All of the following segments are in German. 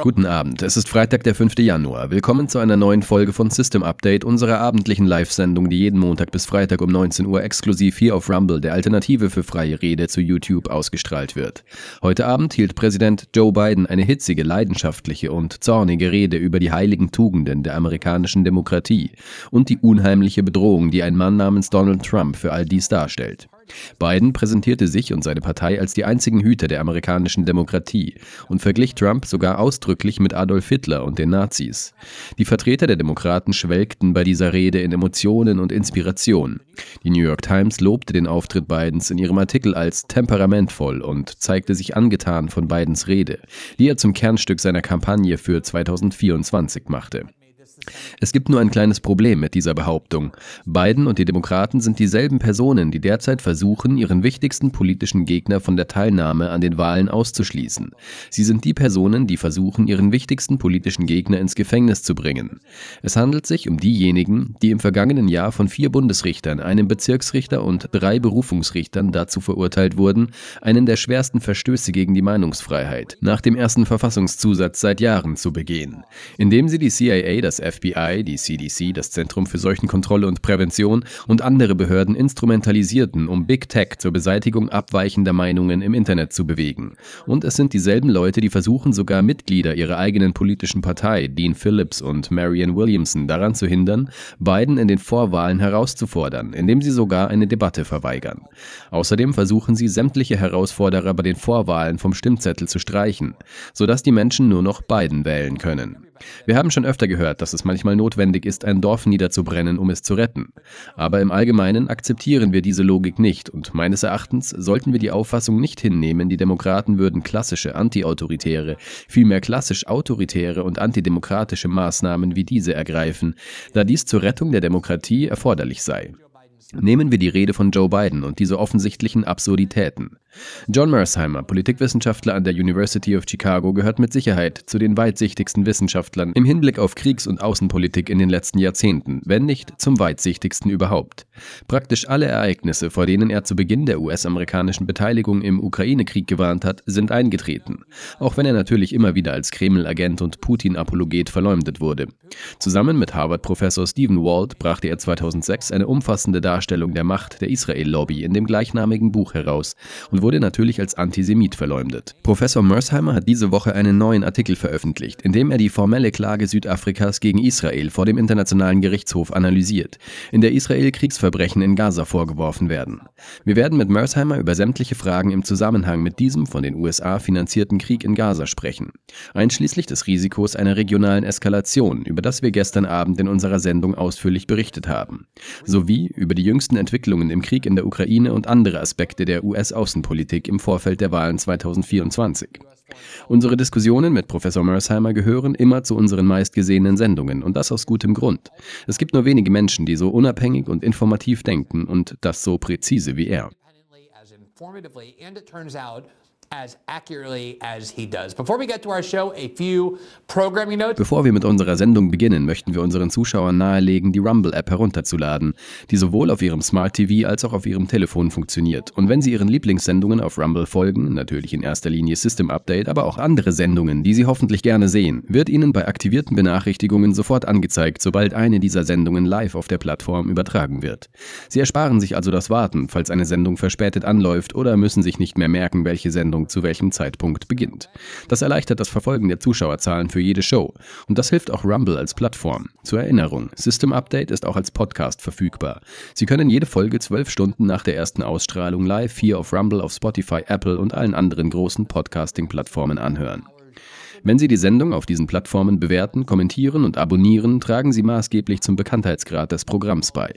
Guten Abend, es ist Freitag, der 5. Januar. Willkommen zu einer neuen Folge von System Update, unserer abendlichen Live-Sendung, die jeden Montag bis Freitag um 19 Uhr exklusiv hier auf Rumble, der Alternative für freie Rede zu YouTube, ausgestrahlt wird. Heute Abend hielt Präsident Joe Biden eine hitzige, leidenschaftliche und zornige Rede über die heiligen Tugenden der amerikanischen Demokratie und die unheimliche Bedrohung, die ein Mann namens Donald Trump für all dies darstellt. Biden präsentierte sich und seine Partei als die einzigen Hüter der amerikanischen Demokratie und verglich Trump sogar ausdrücklich mit Adolf Hitler und den Nazis. Die Vertreter der Demokraten schwelgten bei dieser Rede in Emotionen und Inspiration. Die New York Times lobte den Auftritt Bidens in ihrem Artikel als temperamentvoll und zeigte sich angetan von Bidens Rede, die er zum Kernstück seiner Kampagne für 2024 machte. Es gibt nur ein kleines Problem mit dieser Behauptung. Biden und die Demokraten sind dieselben Personen, die derzeit versuchen, ihren wichtigsten politischen Gegner von der Teilnahme an den Wahlen auszuschließen. Sie sind die Personen, die versuchen, ihren wichtigsten politischen Gegner ins Gefängnis zu bringen. Es handelt sich um diejenigen, die im vergangenen Jahr von vier Bundesrichtern, einem Bezirksrichter und drei Berufungsrichtern dazu verurteilt wurden, einen der schwersten Verstöße gegen die Meinungsfreiheit nach dem ersten Verfassungszusatz seit Jahren zu begehen, indem sie die CIA, das FBI, die CDC, das Zentrum für Seuchenkontrolle und Prävention und andere Behörden instrumentalisierten, um Big Tech zur Beseitigung abweichender Meinungen im Internet zu bewegen. Und es sind dieselben Leute, die versuchen, sogar Mitglieder ihrer eigenen politischen Partei, Dean Phillips und Marianne Williamson, daran zu hindern, Biden in den Vorwahlen herauszufordern, indem sie sogar eine Debatte verweigern. Außerdem versuchen sie, sämtliche Herausforderer bei den Vorwahlen vom Stimmzettel zu streichen, sodass die Menschen nur noch Biden wählen können. Wir haben schon öfter gehört, dass es manchmal notwendig ist, ein Dorf niederzubrennen, um es zu retten. Aber im Allgemeinen akzeptieren wir diese Logik nicht und meines Erachtens sollten wir die Auffassung nicht hinnehmen, die Demokraten würden klassische antiautoritäre, vielmehr klassisch autoritäre und antidemokratische Maßnahmen wie diese ergreifen, da dies zur Rettung der Demokratie erforderlich sei. Nehmen wir die Rede von Joe Biden und diese offensichtlichen Absurditäten. John Mersheimer, Politikwissenschaftler an der University of Chicago, gehört mit Sicherheit zu den weitsichtigsten Wissenschaftlern im Hinblick auf Kriegs- und Außenpolitik in den letzten Jahrzehnten, wenn nicht zum weitsichtigsten überhaupt. Praktisch alle Ereignisse, vor denen er zu Beginn der US-amerikanischen Beteiligung im Ukraine-Krieg gewarnt hat, sind eingetreten, auch wenn er natürlich immer wieder als Kreml-Agent und Putin-Apologet verleumdet wurde. Zusammen mit Harvard-Professor Stephen Walt brachte er 2006 eine umfassende Darstellung der Macht der Israel-Lobby in dem gleichnamigen Buch heraus und wurde natürlich als Antisemit verleumdet. Professor Mersheimer hat diese Woche einen neuen Artikel veröffentlicht, in dem er die formelle Klage Südafrikas gegen Israel vor dem Internationalen Gerichtshof analysiert, in der Israel Kriegsverbrechen in Gaza vorgeworfen werden. Wir werden mit Mersheimer über sämtliche Fragen im Zusammenhang mit diesem von den USA finanzierten Krieg in Gaza sprechen, einschließlich des Risikos einer regionalen Eskalation, über das wir gestern Abend in unserer Sendung ausführlich berichtet haben, sowie über die jüngsten Entwicklungen im Krieg in der Ukraine und andere Aspekte der US-Außenpolitik Außenpolitik im Vorfeld der Wahlen 2024. Unsere Diskussionen mit Professor Mersheimer gehören immer zu unseren meistgesehenen Sendungen und das aus gutem Grund. Es gibt nur wenige Menschen, die so unabhängig und informativ denken und das so präzise wie er as accurately as he does. Before we get to our show, a few programming notes. Bevor wir mit unserer Sendung beginnen, möchten wir unseren Zuschauern nahelegen, die Rumble-App herunterzuladen, die sowohl auf ihrem Smart TV als auch auf ihrem Telefon funktioniert. Und wenn Sie Ihren Lieblingssendungen auf Rumble folgen, natürlich in erster Linie System Update, aber auch andere Sendungen, die Sie hoffentlich gerne sehen, wird Ihnen bei aktivierten Benachrichtigungen sofort angezeigt, sobald eine dieser Sendungen live auf der Plattform übertragen wird. Sie ersparen sich also das Warten, falls eine Sendung verspätet anläuft oder müssen sich nicht mehr merken, welche Sendung Sendung zu welchem Zeitpunkt beginnt. Das erleichtert das Verfolgen der Zuschauerzahlen für jede Show und das hilft auch Rumble als Plattform. Zur Erinnerung, System Update ist auch als Podcast verfügbar. Sie können jede Folge zwölf Stunden nach der ersten Ausstrahlung live hier auf Rumble, auf Spotify, Apple und allen anderen großen Podcasting-Plattformen anhören. Wenn Sie die Sendung auf diesen Plattformen bewerten, kommentieren und abonnieren, tragen Sie maßgeblich zum Bekanntheitsgrad des Programms bei.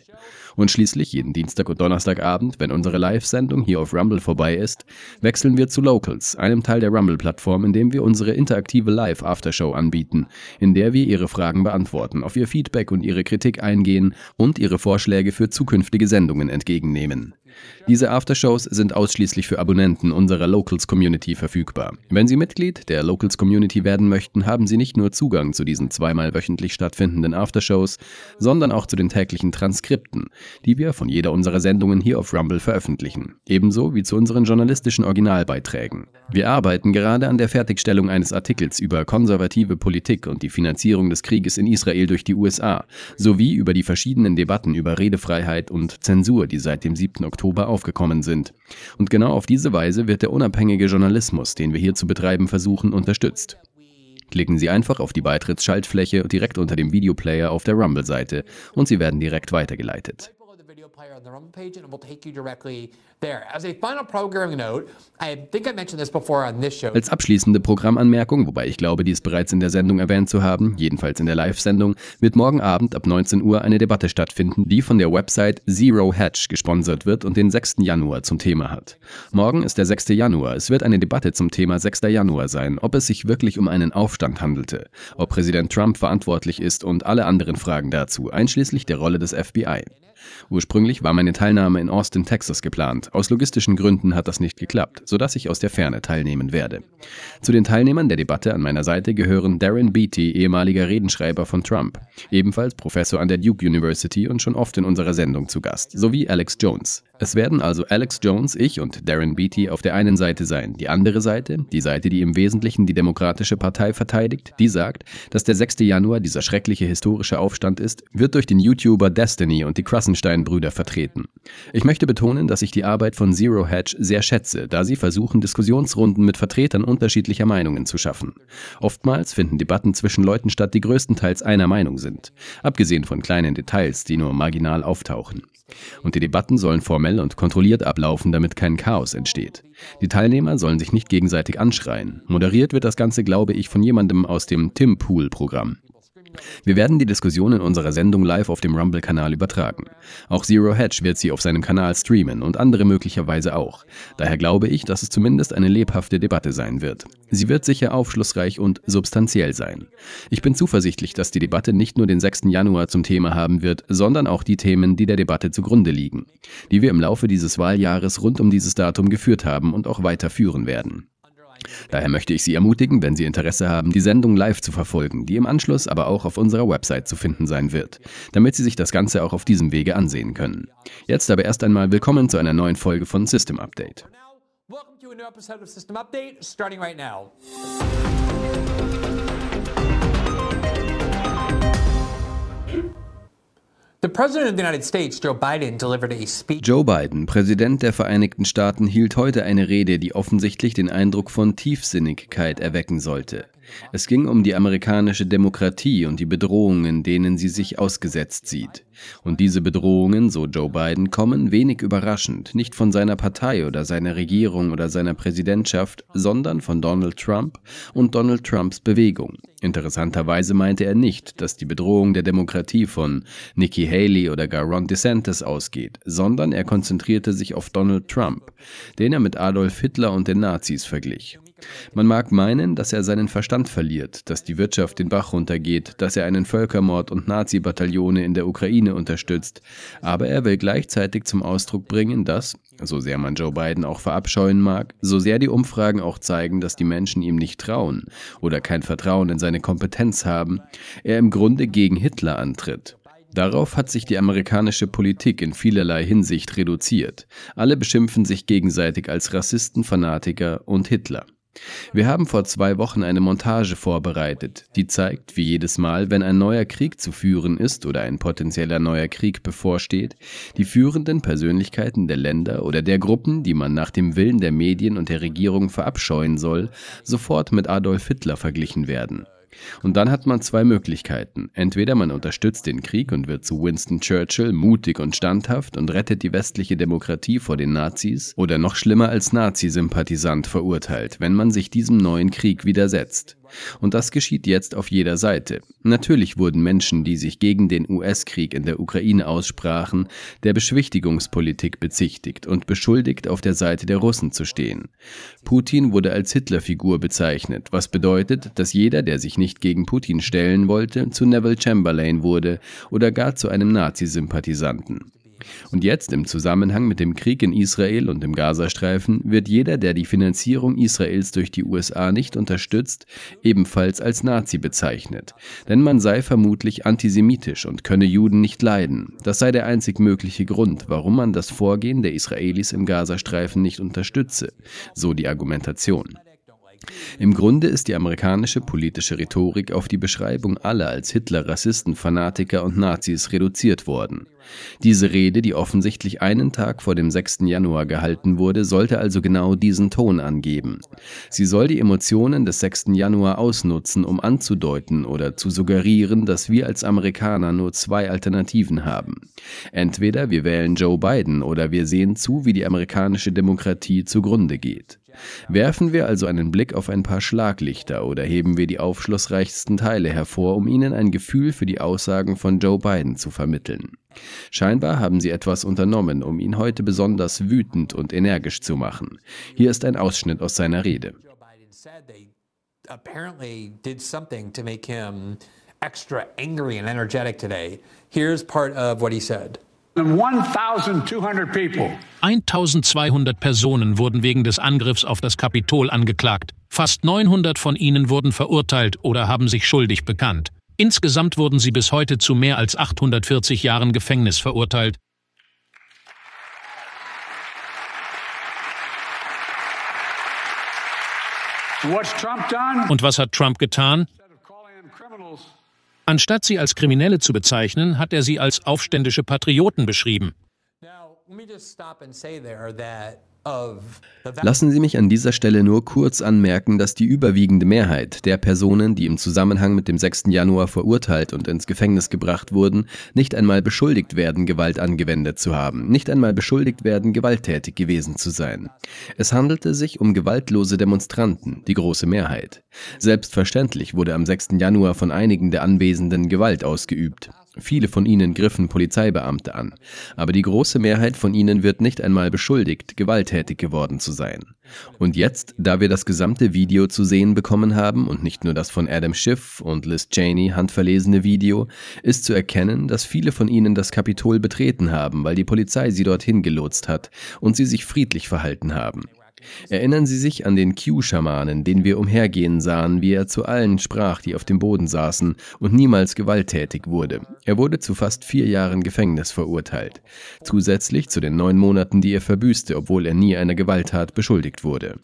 Und schließlich jeden Dienstag und Donnerstagabend, wenn unsere Live-Sendung hier auf Rumble vorbei ist, wechseln wir zu Locals, einem Teil der Rumble-Plattform, in dem wir unsere interaktive Live-Aftershow anbieten, in der wir Ihre Fragen beantworten, auf Ihr Feedback und Ihre Kritik eingehen und Ihre Vorschläge für zukünftige Sendungen entgegennehmen. Diese Aftershows sind ausschließlich für Abonnenten unserer Locals Community verfügbar. Wenn Sie Mitglied der Locals Community werden möchten, haben Sie nicht nur Zugang zu diesen zweimal wöchentlich stattfindenden Aftershows, sondern auch zu den täglichen Transkripten, die wir von jeder unserer Sendungen hier auf Rumble veröffentlichen, ebenso wie zu unseren journalistischen Originalbeiträgen. Wir arbeiten gerade an der Fertigstellung eines Artikels über konservative Politik und die Finanzierung des Krieges in Israel durch die USA, sowie über die verschiedenen Debatten über Redefreiheit und Zensur, die seit dem 7. Oktober aufgekommen sind. Und genau auf diese Weise wird der unabhängige Journalismus, den wir hier zu betreiben versuchen, unterstützt. Klicken Sie einfach auf die Beitrittsschaltfläche direkt unter dem Videoplayer auf der Rumble-Seite und Sie werden direkt weitergeleitet. On the Rumble page and it will take you directly there. As a final programming note, I think I mentioned this before on this show. Als abschließende Programmanmerkung, wobei ich glaube, dies bereits in der Sendung erwähnt zu haben, jedenfalls in der Live-Sendung, wird morgen Abend ab 19 Uhr eine Debatte stattfinden, die von der Website Zero Hatch gesponsert wird und den 6. Januar zum Thema hat. Morgen ist der 6. Januar. Es wird eine Debatte zum Thema 6. Januar sein, ob es sich wirklich um einen Aufstand handelte, ob Präsident Trump verantwortlich ist und alle anderen Fragen dazu, einschließlich der Rolle des FBI. Ursprünglich war meine Teilnahme in Austin, Texas geplant. Aus logistischen Gründen hat das nicht geklappt, sodass ich aus der Ferne teilnehmen werde. Zu den Teilnehmern der Debatte an meiner Seite gehören Darren Beatty, ehemaliger Redenschreiber von Trump, ebenfalls Professor an der Duke University und schon oft in unserer Sendung zu Gast, sowie Alex Jones. Es werden also Alex Jones, ich und Darren Beatty auf der einen Seite sein. Die andere Seite, die Seite, die im Wesentlichen die Demokratische Partei verteidigt, die sagt, dass der 6. Januar dieser schreckliche historische Aufstand ist, wird durch den YouTuber Destiny und die Krassenstein-Brüder vertreten. Ich möchte betonen, dass ich die Arbeit von Zero Hedge sehr schätze, da sie versuchen, Diskussionsrunden mit Vertretern unterschiedlicher Meinungen zu schaffen. Oftmals finden Debatten zwischen Leuten statt, die größtenteils einer Meinung sind, abgesehen von kleinen Details, die nur marginal auftauchen. Und die Debatten sollen formell und kontrolliert ablaufen, damit kein Chaos entsteht. Die Teilnehmer sollen sich nicht gegenseitig anschreien. Moderiert wird das Ganze, glaube ich, von jemandem aus dem Tim Pool-Programm. Wir werden die Diskussion in unserer Sendung live auf dem Rumble-Kanal übertragen. Auch Zero Hedge wird sie auf seinem Kanal streamen und andere möglicherweise auch. Daher glaube ich, dass es zumindest eine lebhafte Debatte sein wird. Sie wird sicher aufschlussreich und substanziell sein. Ich bin zuversichtlich, dass die Debatte nicht nur den 6. Januar zum Thema haben wird, sondern auch die Themen, die der Debatte zugrunde liegen, die wir im Laufe dieses Wahljahres rund um dieses Datum geführt haben und auch weiterführen werden. Daher möchte ich Sie ermutigen, wenn Sie Interesse haben, die Sendung live zu verfolgen, die im Anschluss aber auch auf unserer Website zu finden sein wird, damit Sie sich das Ganze auch auf diesem Wege ansehen können. Jetzt aber erst einmal willkommen zu einer neuen Folge von System Update. Joe Biden, Präsident der Vereinigten Staaten, hielt heute eine Rede, die offensichtlich den Eindruck von Tiefsinnigkeit erwecken sollte. Es ging um die amerikanische Demokratie und die Bedrohungen, denen sie sich ausgesetzt sieht. Und diese Bedrohungen, so Joe Biden, kommen wenig überraschend, nicht von seiner Partei oder seiner Regierung oder seiner Präsidentschaft, sondern von Donald Trump und Donald Trumps Bewegung. Interessanterweise meinte er nicht, dass die Bedrohung der Demokratie von Nikki Haley oder gar Ron DeSantis ausgeht, sondern er konzentrierte sich auf Donald Trump, den er mit Adolf Hitler und den Nazis verglich. Man mag meinen, dass er seinen Verstand verliert, dass die Wirtschaft den Bach runtergeht, dass er einen Völkermord und Nazi-Bataillone in der Ukraine unterstützt, aber er will gleichzeitig zum Ausdruck bringen, dass, so sehr man Joe Biden auch verabscheuen mag, so sehr die Umfragen auch zeigen, dass die Menschen ihm nicht trauen oder kein Vertrauen in seine Kompetenz haben, er im Grunde gegen Hitler antritt. Darauf hat sich die amerikanische Politik in vielerlei Hinsicht reduziert. Alle beschimpfen sich gegenseitig als Rassisten, Fanatiker und Hitler. Wir haben vor zwei Wochen eine Montage vorbereitet, die zeigt, wie jedes Mal, wenn ein neuer Krieg zu führen ist oder ein potenzieller neuer Krieg bevorsteht, die führenden Persönlichkeiten der Länder oder der Gruppen, die man nach dem Willen der Medien und der Regierung verabscheuen soll, sofort mit Adolf Hitler verglichen werden. Und dann hat man zwei Möglichkeiten. Entweder man unterstützt den Krieg und wird zu Winston Churchill mutig und standhaft und rettet die westliche Demokratie vor den Nazis, oder noch schlimmer als Nazi-Sympathisant verurteilt, wenn man sich diesem neuen Krieg widersetzt. Und das geschieht jetzt auf jeder Seite. Natürlich wurden Menschen, die sich gegen den US-Krieg in der Ukraine aussprachen, der Beschwichtigungspolitik bezichtigt und beschuldigt, auf der Seite der Russen zu stehen. Putin wurde als Hitlerfigur bezeichnet, was bedeutet, dass jeder, der sich nicht gegen Putin stellen wollte, zu Neville Chamberlain wurde oder gar zu einem Nazi-Sympathisanten. Und jetzt im Zusammenhang mit dem Krieg in Israel und im Gazastreifen wird jeder, der die Finanzierung Israels durch die USA nicht unterstützt, ebenfalls als Nazi bezeichnet. Denn man sei vermutlich antisemitisch und könne Juden nicht leiden. Das sei der einzig mögliche Grund, warum man das Vorgehen der Israelis im Gazastreifen nicht unterstütze, so die Argumentation. Im Grunde ist die amerikanische politische Rhetorik auf die Beschreibung aller als Hitler, Rassisten, Fanatiker und Nazis reduziert worden. Diese Rede, die offensichtlich einen Tag vor dem 6. Januar gehalten wurde, sollte also genau diesen Ton angeben. Sie soll die Emotionen des 6. Januar ausnutzen, um anzudeuten oder zu suggerieren, dass wir als Amerikaner nur zwei Alternativen haben. Entweder wir wählen Joe Biden oder wir sehen zu, wie die amerikanische Demokratie zugrunde geht. Werfen wir also einen Blick auf ein paar Schlaglichter oder heben wir die aufschlussreichsten Teile hervor, um Ihnen ein Gefühl für die Aussagen von Joe Biden zu vermitteln. Scheinbar haben sie etwas unternommen, um ihn heute besonders wütend und energisch zu machen. Hier ist ein Ausschnitt aus seiner Rede. apparently did something to make him extra angry and energetic today. Here's part of what he said. 1200 Personen wurden wegen des Angriffs auf das Kapitol angeklagt. Fast 900 von ihnen wurden verurteilt oder haben sich schuldig bekannt. Insgesamt wurden sie bis heute zu mehr als 840 Jahren Gefängnis verurteilt. Und was hat Trump getan? Anstatt sie als Kriminelle zu bezeichnen, hat er sie als aufständische Patrioten beschrieben. Lassen Sie mich an dieser Stelle nur kurz anmerken, dass die überwiegende Mehrheit der Personen, die im Zusammenhang mit dem 6. Januar verurteilt und ins Gefängnis gebracht wurden, nicht einmal beschuldigt werden, Gewalt angewendet zu haben, nicht einmal beschuldigt werden, gewalttätig gewesen zu sein. Es handelte sich um gewaltlose Demonstranten, die große Mehrheit. Selbstverständlich wurde am 6. Januar von einigen der Anwesenden Gewalt ausgeübt. Viele von ihnen griffen Polizeibeamte an, aber die große Mehrheit von ihnen wird nicht einmal beschuldigt, gewalttätig geworden zu sein. Und jetzt, da wir das gesamte Video zu sehen bekommen haben und nicht nur das von Adam Schiff und Liz Cheney handverlesene Video, ist zu erkennen, dass viele von ihnen das Kapitol betreten haben, weil die Polizei sie dorthin gelotst hat und sie sich friedlich verhalten haben. Erinnern Sie sich an den Q-Schamanen, den wir umhergehen sahen, wie er zu allen sprach, die auf dem Boden saßen und niemals gewalttätig wurde. Er wurde zu fast vier Jahren Gefängnis verurteilt, zusätzlich zu den neun Monaten, die er verbüßte, obwohl er nie einer Gewalttat beschuldigt wurde.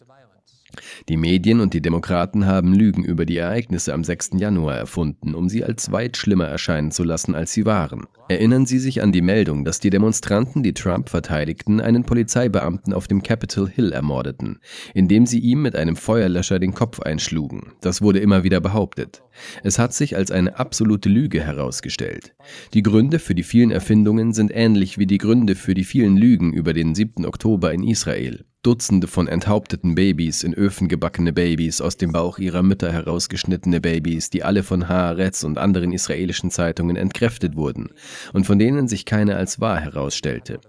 Die Medien und die Demokraten haben Lügen über die Ereignisse am 6. Januar erfunden, um sie als weit schlimmer erscheinen zu lassen, als sie waren. Erinnern Sie sich an die Meldung, dass die Demonstranten, die Trump verteidigten, einen Polizeibeamten auf dem Capitol Hill ermordeten, indem sie ihm mit einem Feuerlöscher den Kopf einschlugen. Das wurde immer wieder behauptet. Es hat sich als eine absolute Lüge herausgestellt. Die Gründe für die vielen Erfindungen sind ähnlich wie die Gründe für die vielen Lügen über den 7. Oktober in Israel. Dutzende von enthaupteten Babys, in Öfen gebackene Babys, aus dem Bauch ihrer Mütter herausgeschnittene Babys, die alle von Haaretz und anderen israelischen Zeitungen entkräftet wurden und von denen sich keine als wahr herausstellte.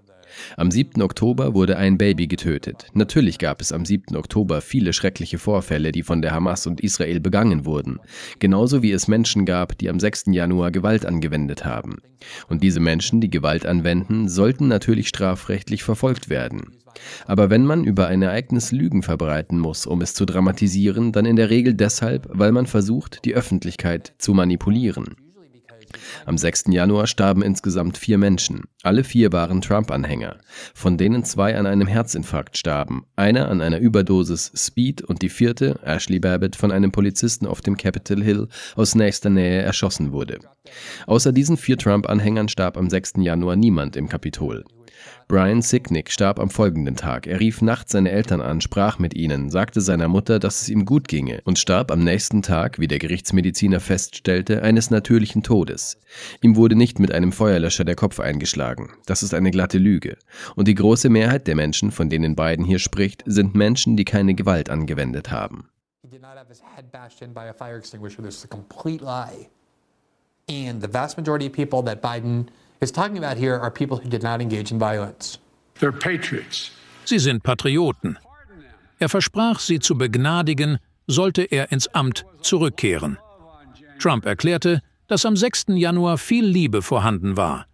Am 7. Oktober wurde ein Baby getötet. Natürlich gab es am 7. Oktober viele schreckliche Vorfälle, die von der Hamas und Israel begangen wurden, genauso wie es Menschen gab, die am 6. Januar Gewalt angewendet haben. Und diese Menschen, die Gewalt anwenden, sollten natürlich strafrechtlich verfolgt werden. Aber wenn man über ein Ereignis Lügen verbreiten muss, um es zu dramatisieren, dann in der Regel deshalb, weil man versucht, die Öffentlichkeit zu manipulieren. Am 6. Januar starben insgesamt vier Menschen. Alle vier waren Trump-Anhänger, von denen zwei an einem Herzinfarkt starben, einer an einer Überdosis Speed und die vierte, Ashley Babbitt, von einem Polizisten auf dem Capitol Hill aus nächster Nähe erschossen wurde. Außer diesen vier Trump-Anhängern starb am 6. Januar niemand im Kapitol. Brian Sicknick starb am folgenden Tag. Er rief nachts seine Eltern an, sprach mit ihnen, sagte seiner Mutter, dass es ihm gut ginge und starb am nächsten Tag, wie der Gerichtsmediziner feststellte, eines natürlichen Todes. Ihm wurde nicht mit einem Feuerlöscher der Kopf eingeschlagen. Das ist eine glatte Lüge. Und die große Mehrheit der Menschen, von denen Biden hier spricht, sind Menschen, die keine Gewalt angewendet haben. And the vast majority of people that Biden is talking about here are people who did not engage in violence. They're patriots. Sie sind Patrioten. Er versprach, sie zu begnadigen, sollte er ins Amt zurückkehren. Trump erklärte, dass am 6. Januar viel Liebe vorhanden war.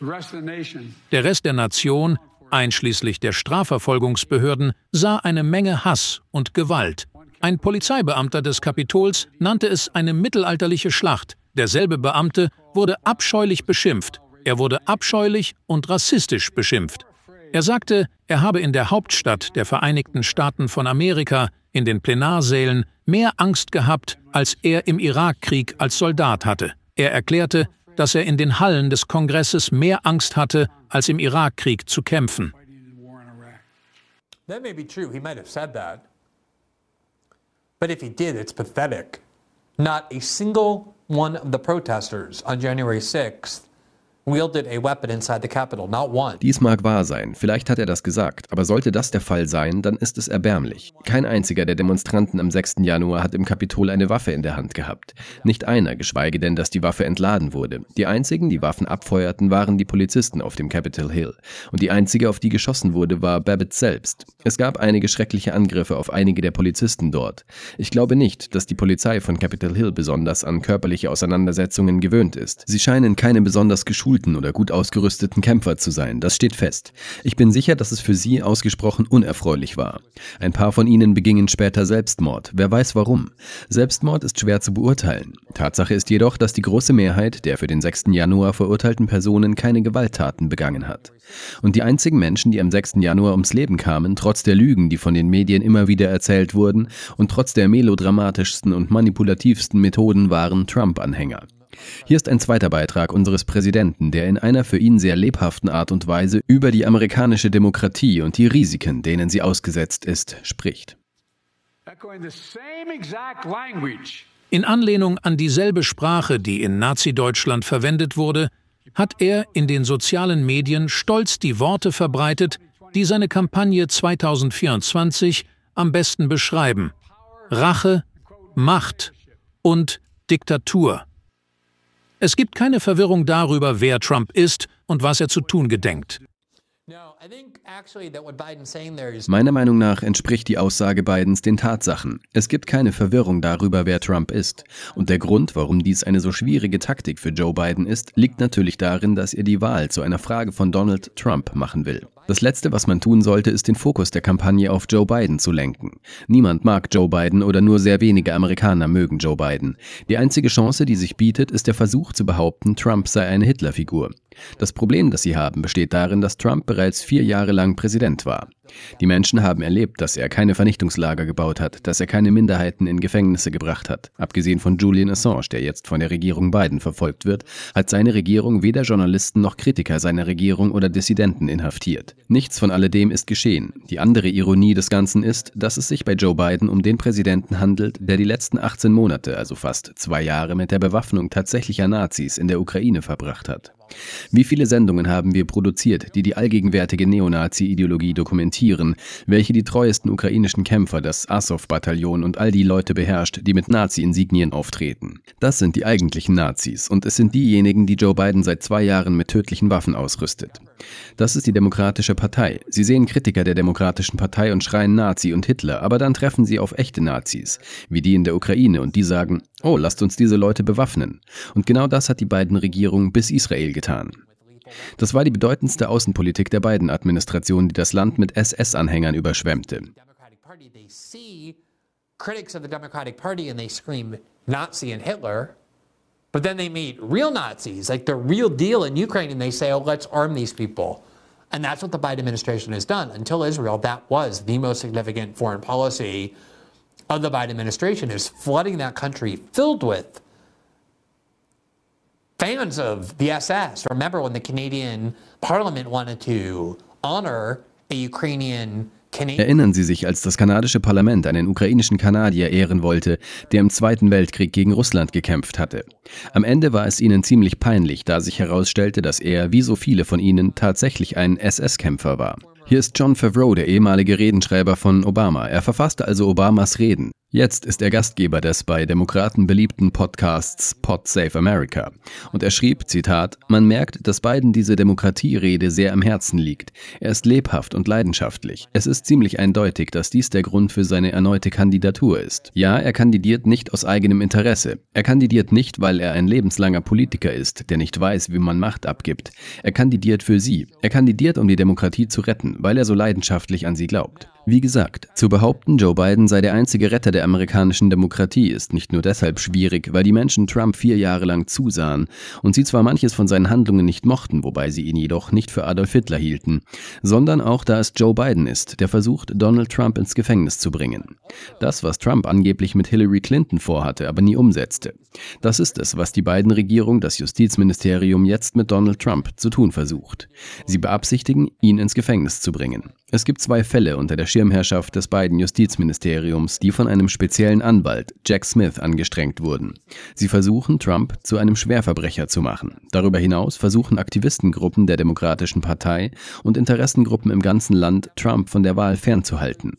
Der Rest der Nation, einschließlich der Strafverfolgungsbehörden, sah eine Menge Hass und Gewalt. Ein Polizeibeamter des Kapitols nannte es eine mittelalterliche Schlacht. Derselbe Beamte wurde abscheulich beschimpft. Er wurde abscheulich und rassistisch beschimpft. Er sagte, er habe in der Hauptstadt der Vereinigten Staaten von Amerika, in den Plenarsälen, mehr Angst gehabt, als er im Irakkrieg als Soldat hatte. Er erklärte, dass er in den Hallen des Kongresses mehr Angst hatte, als im Irakkrieg zu kämpfen. That may be true. He might have said that. But if he did, it's pathetic. Not a single one of the protesters on January 6th Dies mag wahr sein, vielleicht hat er das gesagt, aber sollte das der Fall sein, dann ist es erbärmlich. Kein einziger der Demonstranten am 6. Januar hat im Kapitol eine Waffe in der Hand gehabt. Nicht einer, geschweige denn, dass die Waffe entladen wurde. Die einzigen, die Waffen abfeuerten, waren die Polizisten auf dem Capitol Hill. Und die einzige, auf die geschossen wurde, war Babbitt selbst. Es gab einige schreckliche Angriffe auf einige der Polizisten dort. Ich glaube nicht, dass die Polizei von Capitol Hill besonders an körperliche Auseinandersetzungen gewöhnt ist. Sie scheinen keine besonders geschulten oder gut ausgerüsteten Kämpfer zu sein, das steht fest. Ich bin sicher, dass es für sie ausgesprochen unerfreulich war. Ein paar von ihnen begingen später Selbstmord, wer weiß warum. Selbstmord ist schwer zu beurteilen. Tatsache ist jedoch, dass die große Mehrheit der für den 6. Januar verurteilten Personen keine Gewalttaten begangen hat. Und die einzigen Menschen, die am 6. Januar ums Leben kamen, trotz der Lügen, die von den Medien immer wieder erzählt wurden, und trotz der melodramatischsten und manipulativsten Methoden waren Trump-Anhänger. Hier ist ein zweiter Beitrag unseres Präsidenten, der in einer für ihn sehr lebhaften Art und Weise über die amerikanische Demokratie und die Risiken, denen sie ausgesetzt ist, spricht. In Anlehnung an dieselbe Sprache, die in Nazi-Deutschland verwendet wurde, hat er in den sozialen Medien stolz die Worte verbreitet, die seine Kampagne 2024 am besten beschreiben. Rache, Macht und Diktatur. Es gibt keine Verwirrung darüber, wer Trump ist und was er zu tun gedenkt. Meiner Meinung nach entspricht die Aussage Bidens den Tatsachen. Es gibt keine Verwirrung darüber, wer Trump ist. Und der Grund, warum dies eine so schwierige Taktik für Joe Biden ist, liegt natürlich darin, dass er die Wahl zu einer Frage von Donald Trump machen will. Das Letzte, was man tun sollte, ist den Fokus der Kampagne auf Joe Biden zu lenken. Niemand mag Joe Biden oder nur sehr wenige Amerikaner mögen Joe Biden. Die einzige Chance, die sich bietet, ist der Versuch zu behaupten, Trump sei eine Hitlerfigur. Das Problem, das sie haben, besteht darin, dass Trump bereits vier Jahre lang Präsident war. Die Menschen haben erlebt, dass er keine Vernichtungslager gebaut hat, dass er keine Minderheiten in Gefängnisse gebracht hat. Abgesehen von Julian Assange, der jetzt von der Regierung Biden verfolgt wird, hat seine Regierung weder Journalisten noch Kritiker seiner Regierung oder Dissidenten inhaftiert. Nichts von alledem ist geschehen. Die andere Ironie des Ganzen ist, dass es sich bei Joe Biden um den Präsidenten handelt, der die letzten 18 Monate, also fast zwei Jahre mit der Bewaffnung tatsächlicher Nazis in der Ukraine verbracht hat. Wie viele Sendungen haben wir produziert, die die allgegenwärtige Neonazi-Ideologie dokumentieren, welche die treuesten ukrainischen Kämpfer, das Azov-Bataillon und all die Leute beherrscht, die mit Nazi-Insignien auftreten? Das sind die eigentlichen Nazis und es sind diejenigen, die Joe Biden seit zwei Jahren mit tödlichen Waffen ausrüstet. Das ist die Demokratische Partei. Sie sehen Kritiker der Demokratischen Partei und schreien Nazi und Hitler, aber dann treffen sie auf echte Nazis, wie die in der Ukraine, und die sagen, oh, lasst uns diese Leute bewaffnen. Und genau das hat die beiden Regierungen bis Israel getan. Das war die bedeutendste Außenpolitik der beiden Administrationen, die das Land mit SS-Anhängern überschwemmte. Critics of the Democratic Party and they scream Nazi and Hitler, but then they meet real Nazis, like the real deal in Ukraine, and they say, oh, let's arm these people. And that's what the Biden administration has done. Until Israel, that was the most significant foreign policy of the Biden administration, is flooding that country filled with fans of the SS. Remember when the Canadian Parliament wanted to honor a Ukrainian Erinnern Sie sich, als das kanadische Parlament einen ukrainischen Kanadier ehren wollte, der im Zweiten Weltkrieg gegen Russland gekämpft hatte. Am Ende war es ihnen ziemlich peinlich, da sich herausstellte, dass er, wie so viele von ihnen, tatsächlich ein SS-Kämpfer war. Hier ist John Favreau, der ehemalige Redenschreiber von Obama. Er verfasste also Obamas Reden. Jetzt ist er Gastgeber des bei Demokraten beliebten Podcasts Pod Save America. Und er schrieb, Zitat, man merkt, dass Biden diese Demokratierede sehr am Herzen liegt. Er ist lebhaft und leidenschaftlich. Es ist ziemlich eindeutig, dass dies der Grund für seine erneute Kandidatur ist. Ja, er kandidiert nicht aus eigenem Interesse. Er kandidiert nicht, weil er ein lebenslanger Politiker ist, der nicht weiß, wie man Macht abgibt. Er kandidiert für sie. Er kandidiert, um die Demokratie zu retten, weil er so leidenschaftlich an sie glaubt. Wie gesagt, zu behaupten, Joe Biden sei der einzige Retter der amerikanischen Demokratie ist nicht nur deshalb schwierig, weil die Menschen Trump vier Jahre lang zusahen und sie zwar manches von seinen Handlungen nicht mochten, wobei sie ihn jedoch nicht für Adolf Hitler hielten, sondern auch da es Joe Biden ist, der versucht, Donald Trump ins Gefängnis zu bringen. Das, was Trump angeblich mit Hillary Clinton vorhatte, aber nie umsetzte. Das ist es, was die beiden Regierung, das Justizministerium jetzt mit Donald Trump zu tun versucht. Sie beabsichtigen, ihn ins Gefängnis zu bringen. Es gibt zwei Fälle unter der Schirmherrschaft des beiden Justizministeriums, die von einem speziellen Anwalt, Jack Smith, angestrengt wurden. Sie versuchen, Trump zu einem Schwerverbrecher zu machen. Darüber hinaus versuchen Aktivistengruppen der Demokratischen Partei und Interessengruppen im ganzen Land, Trump von der Wahl fernzuhalten.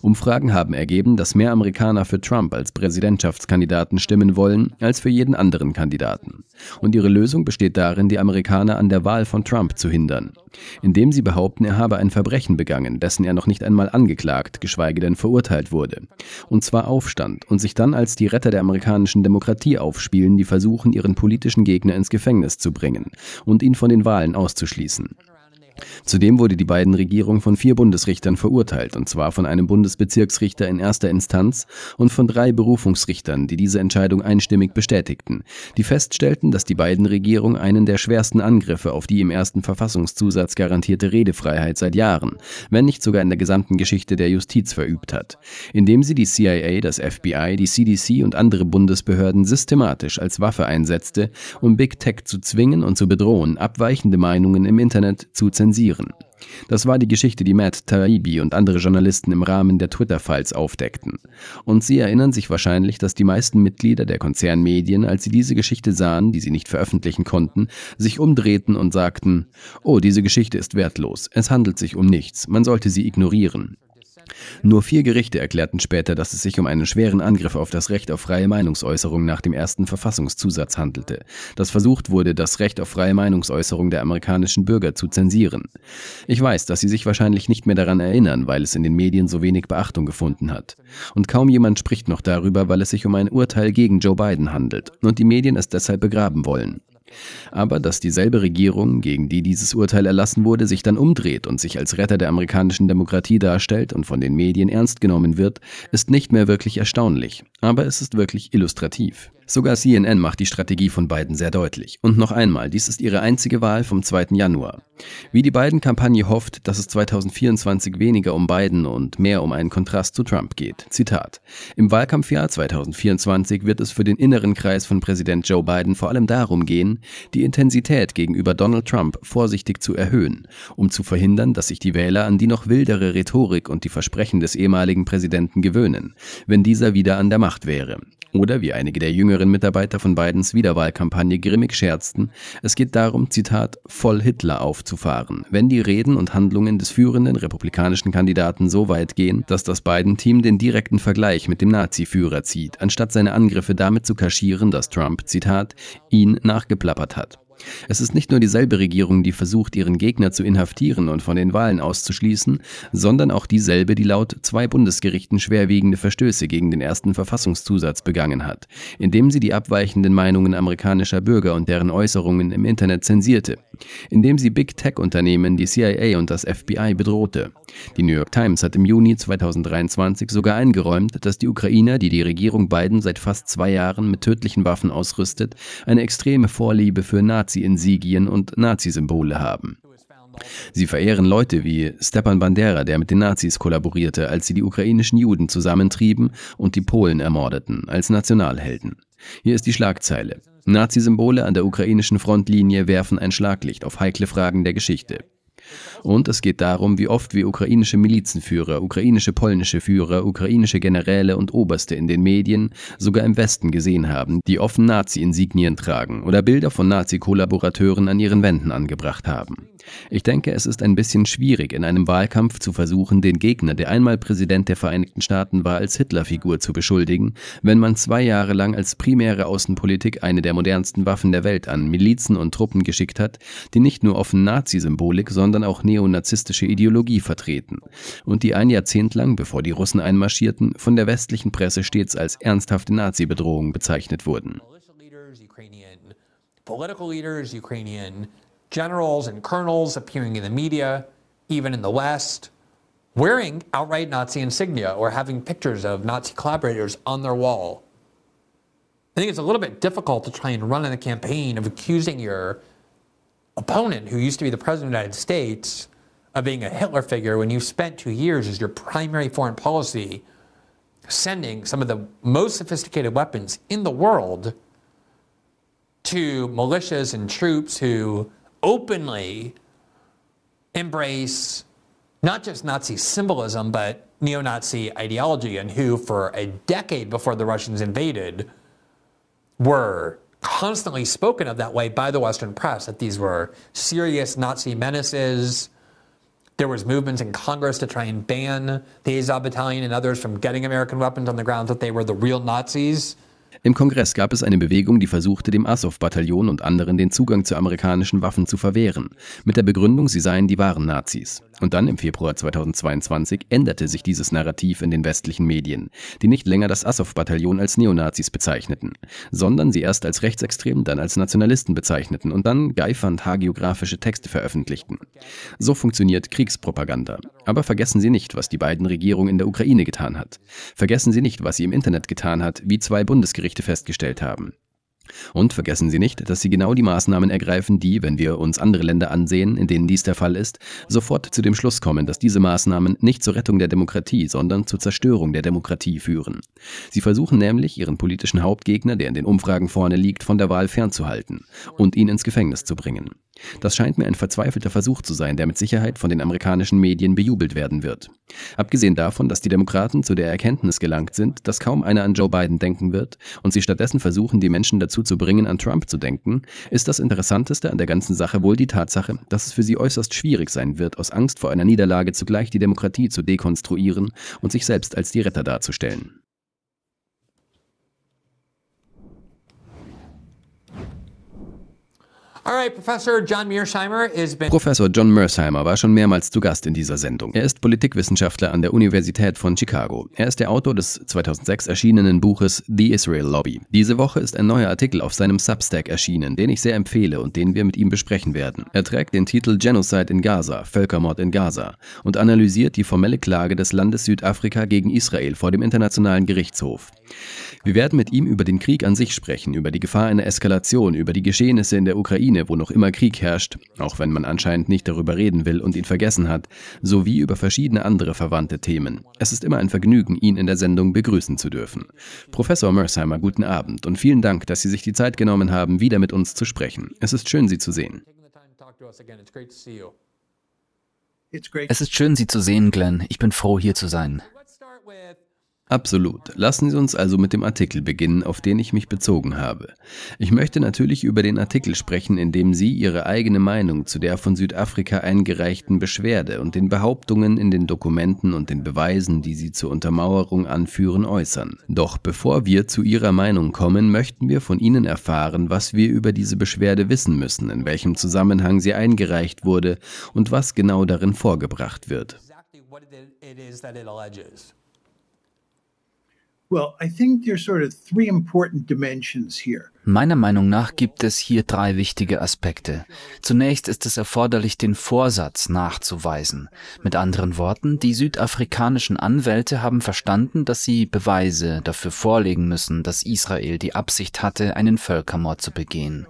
Umfragen haben ergeben, dass mehr Amerikaner für Trump als Präsidentschaftskandidaten stimmen wollen als für jeden anderen Kandidaten. Und ihre Lösung besteht darin, die Amerikaner an der Wahl von Trump zu hindern, indem sie behaupten, er habe ein Verbrechen begangen, dessen er noch nicht einmal angeklagt, geschweige denn verurteilt wurde. Und zwar Aufstand und sich dann als die Retter der amerikanischen Demokratie aufspielen, die versuchen, ihren politischen Gegner ins Gefängnis zu bringen und ihn von den Wahlen auszuschließen. Zudem wurde die beiden Regierung von vier Bundesrichtern verurteilt, und zwar von einem Bundesbezirksrichter in erster Instanz und von drei Berufungsrichtern, die diese Entscheidung einstimmig bestätigten, die feststellten, dass die beiden Regierung einen der schwersten Angriffe auf die im ersten Verfassungszusatz garantierte Redefreiheit seit Jahren, wenn nicht sogar in der gesamten Geschichte der Justiz verübt hat, indem sie die CIA, das FBI, die CDC und andere Bundesbehörden systematisch als Waffe einsetzte, um Big Tech zu zwingen und zu bedrohen, abweichende Meinungen im Internet zu zensieren. Das war die Geschichte, die Matt Taibbi und andere Journalisten im Rahmen der Twitter-Files aufdeckten. Und sie erinnern sich wahrscheinlich, dass die meisten Mitglieder der Konzernmedien, als sie diese Geschichte sahen, die sie nicht veröffentlichen konnten, sich umdrehten und sagten, oh, diese Geschichte ist wertlos, es handelt sich um nichts, man sollte sie ignorieren. Nur vier Gerichte erklärten später, dass es sich um einen schweren Angriff auf das Recht auf freie Meinungsäußerung nach dem ersten Verfassungszusatz handelte, das versucht wurde, das Recht auf freie Meinungsäußerung der amerikanischen Bürger zu zensieren. Ich weiß, dass Sie sich wahrscheinlich nicht mehr daran erinnern, weil es in den Medien so wenig Beachtung gefunden hat. Und kaum jemand spricht noch darüber, weil es sich um ein Urteil gegen Joe Biden handelt und die Medien es deshalb begraben wollen. Aber dass dieselbe Regierung, gegen die dieses Urteil erlassen wurde, sich dann umdreht und sich als Retter der amerikanischen Demokratie darstellt und von den Medien ernst genommen wird, ist nicht mehr wirklich erstaunlich, aber es ist wirklich illustrativ. Sogar CNN macht die Strategie von Biden sehr deutlich. Und noch einmal, dies ist ihre einzige Wahl vom 2. Januar. Wie die Biden-Kampagne hofft, dass es 2024 weniger um Biden und mehr um einen Kontrast zu Trump geht. Zitat. Im Wahlkampfjahr 2024 wird es für den inneren Kreis von Präsident Joe Biden vor allem darum gehen, die Intensität gegenüber Donald Trump vorsichtig zu erhöhen, um zu verhindern, dass sich die Wähler an die noch wildere Rhetorik und die Versprechen des ehemaligen Präsidenten gewöhnen, wenn dieser wieder an der Macht wäre. Oder wie einige der jüngeren Mitarbeiter von Bidens Wiederwahlkampagne grimmig scherzten, es geht darum, Zitat, voll Hitler aufzufahren, wenn die Reden und Handlungen des führenden republikanischen Kandidaten so weit gehen, dass das Biden-Team den direkten Vergleich mit dem Nazi-Führer zieht, anstatt seine Angriffe damit zu kaschieren, dass Trump, Zitat, ihn nachgeplappert hat. Es ist nicht nur dieselbe Regierung, die versucht, ihren Gegner zu inhaftieren und von den Wahlen auszuschließen, sondern auch dieselbe, die laut zwei Bundesgerichten schwerwiegende Verstöße gegen den ersten Verfassungszusatz begangen hat, indem sie die abweichenden Meinungen amerikanischer Bürger und deren Äußerungen im Internet zensierte, indem sie Big Tech-Unternehmen, die CIA und das FBI bedrohte. Die New York Times hat im Juni 2023 sogar eingeräumt, dass die Ukrainer, die die Regierung Biden seit fast zwei Jahren mit tödlichen Waffen ausrüstet, eine extreme Vorliebe für Nazi-Insigien und Nazi-Symbole haben. Sie verehren Leute wie Stepan Bandera, der mit den Nazis kollaborierte, als sie die ukrainischen Juden zusammentrieben und die Polen ermordeten, als Nationalhelden. Hier ist die Schlagzeile. Nazi-Symbole an der ukrainischen Frontlinie werfen ein Schlaglicht auf heikle Fragen der Geschichte. Und es geht darum, wie oft wir ukrainische Milizenführer, ukrainische polnische Führer, ukrainische Generäle und Oberste in den Medien, sogar im Westen gesehen haben, die offen Nazi-Insignien tragen oder Bilder von Nazi-Kollaborateuren an ihren Wänden angebracht haben. Ich denke, es ist ein bisschen schwierig, in einem Wahlkampf zu versuchen, den Gegner, der einmal Präsident der Vereinigten Staaten war, als Hitlerfigur zu beschuldigen, wenn man zwei Jahre lang als primäre Außenpolitik eine der modernsten Waffen der Welt an Milizen und Truppen geschickt hat, die nicht nur offen Nazi-Symbolik, sondern auch neonazistische Ideologie vertreten und die ein Jahrzehnt lang, bevor die Russen einmarschierten, von der westlichen Presse stets als ernsthafte Nazi-Bedrohung bezeichnet wurden. Political leaders, Ukrainian generals and colonels appearing in the media, even in the West, wearing outright Nazi insignia or having pictures of Nazi collaborators on their wall. I think it's a little bit difficult to try and run a campaign of accusing your opponent, who used to be the president of the United States, of being a Hitler figure when you spent two years as your primary foreign policy sending some of the most sophisticated weapons in the world to militias and troops who openly embrace not just Nazi symbolism, but neo Nazi ideology, and who, for a decade before the Russians invaded, were constantly spoken of that way by the Western press that these were serious Nazi menaces. There was movements in Congress to try and ban the Azov Battalion and others from getting American weapons on the grounds that they were the real Nazis. Im Kongress gab es eine Bewegung, die versuchte, dem Azov-Bataillon und anderen den Zugang zu amerikanischen Waffen zu verwehren, mit der Begründung, sie seien die wahren Nazis. Und dann im Februar 2022 änderte sich dieses Narrativ in den westlichen Medien, die nicht länger das Azov-Bataillon als Neonazis bezeichneten, sondern sie erst als Rechtsextrem, dann als Nationalisten bezeichneten und dann geifernd hagiografische Texte veröffentlichten. So funktioniert Kriegspropaganda. Aber vergessen Sie nicht, was die beiden Regierungen in der Ukraine getan hat. Vergessen Sie nicht, was sie im Internet getan hat, wie zwei Bundesgerichte festgestellt haben. Und vergessen Sie nicht, dass Sie genau die Maßnahmen ergreifen, die, wenn wir uns andere Länder ansehen, in denen dies der Fall ist, sofort zu dem Schluss kommen, dass diese Maßnahmen nicht zur Rettung der Demokratie, sondern zur Zerstörung der Demokratie führen. Sie versuchen nämlich, ihren politischen Hauptgegner, der in den Umfragen vorne liegt, von der Wahl fernzuhalten und ihn ins Gefängnis zu bringen. Das scheint mir ein verzweifelter Versuch zu sein, der mit Sicherheit von den amerikanischen Medien bejubelt werden wird. Abgesehen davon, dass die Demokraten zu der Erkenntnis gelangt sind, dass kaum einer an Joe Biden denken wird und sie stattdessen versuchen, die Menschen dazu zu bringen, an Trump zu denken, ist das Interessanteste an der ganzen Sache wohl die Tatsache, dass es für sie äußerst schwierig sein wird, aus Angst vor einer Niederlage zugleich die Demokratie zu dekonstruieren und sich selbst als die Retter darzustellen. Professor John Mersheimer war schon mehrmals zu Gast in dieser Sendung. Er ist Politikwissenschaftler an der Universität von Chicago. Er ist der Autor des 2006 erschienenen Buches The Israel Lobby. Diese Woche ist ein neuer Artikel auf seinem Substack erschienen, den ich sehr empfehle und den wir mit ihm besprechen werden. Er trägt den Titel Genocide in Gaza, Völkermord in Gaza und analysiert die formelle Klage des Landes Südafrika gegen Israel vor dem Internationalen Gerichtshof. Wir werden mit ihm über den Krieg an sich sprechen, über die Gefahr einer Eskalation, über die Geschehnisse in der Ukraine, wo noch immer Krieg herrscht, auch wenn man anscheinend nicht darüber reden will und ihn vergessen hat, sowie über verschiedene andere verwandte Themen. Es ist immer ein Vergnügen, ihn in der Sendung begrüßen zu dürfen. Professor Mersheimer, guten Abend und vielen Dank, dass Sie sich die Zeit genommen haben, wieder mit uns zu sprechen. Es ist schön, Sie zu sehen. Es ist schön, Sie zu sehen, Glenn. Ich bin froh, hier zu sein. Absolut. Lassen Sie uns also mit dem Artikel beginnen, auf den ich mich bezogen habe. Ich möchte natürlich über den Artikel sprechen, in dem Sie Ihre eigene Meinung zu der von Südafrika eingereichten Beschwerde und den Behauptungen in den Dokumenten und den Beweisen, die Sie zur Untermauerung anführen, äußern. Doch bevor wir zu Ihrer Meinung kommen, möchten wir von Ihnen erfahren, was wir über diese Beschwerde wissen müssen, in welchem Zusammenhang sie eingereicht wurde und was genau darin vorgebracht wird. Meiner Meinung nach gibt es hier drei wichtige Aspekte. Zunächst ist es erforderlich, den Vorsatz nachzuweisen. Mit anderen Worten, die südafrikanischen Anwälte haben verstanden, dass sie Beweise dafür vorlegen müssen, dass Israel die Absicht hatte, einen Völkermord zu begehen.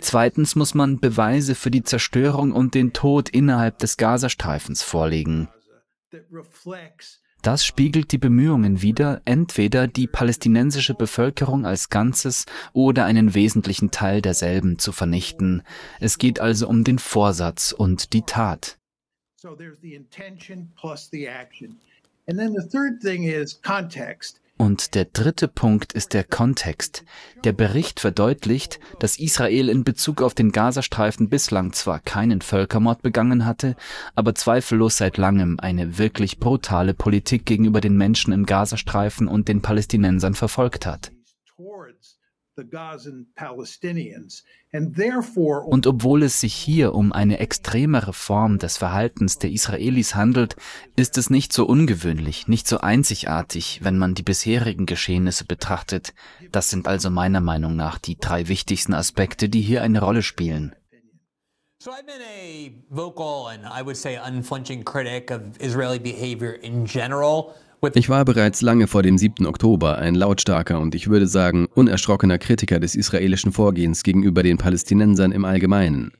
Zweitens muss man Beweise für die Zerstörung und den Tod innerhalb des Gazastreifens vorlegen. Das spiegelt die Bemühungen wider, entweder die palästinensische Bevölkerung als Ganzes oder einen wesentlichen Teil derselben zu vernichten. Es geht also um den Vorsatz und die Tat. So there's the intention plus the action. And then the third thing is context. Und der dritte Punkt ist der Kontext. Der Bericht verdeutlicht, dass Israel in Bezug auf den Gazastreifen bislang zwar keinen Völkermord begangen hatte, aber zweifellos seit langem eine wirklich brutale Politik gegenüber den Menschen im Gazastreifen und den Palästinensern verfolgt hat. Und obwohl es sich hier um eine extremere Form des Verhaltens der Israelis handelt, ist es nicht so ungewöhnlich, nicht so einzigartig, wenn man die bisherigen Geschehnisse betrachtet. Das sind also meiner Meinung nach die drei wichtigsten Aspekte, die hier eine Rolle spielen. So I've been a vocal and I would say unflinching critic of Israeli behavior in general. Ich war bereits lange vor dem 7. Oktober ein lautstarker und ich würde sagen unerschrockener Kritiker des israelischen Vorgehens gegenüber den Palästinensern im Allgemeinen.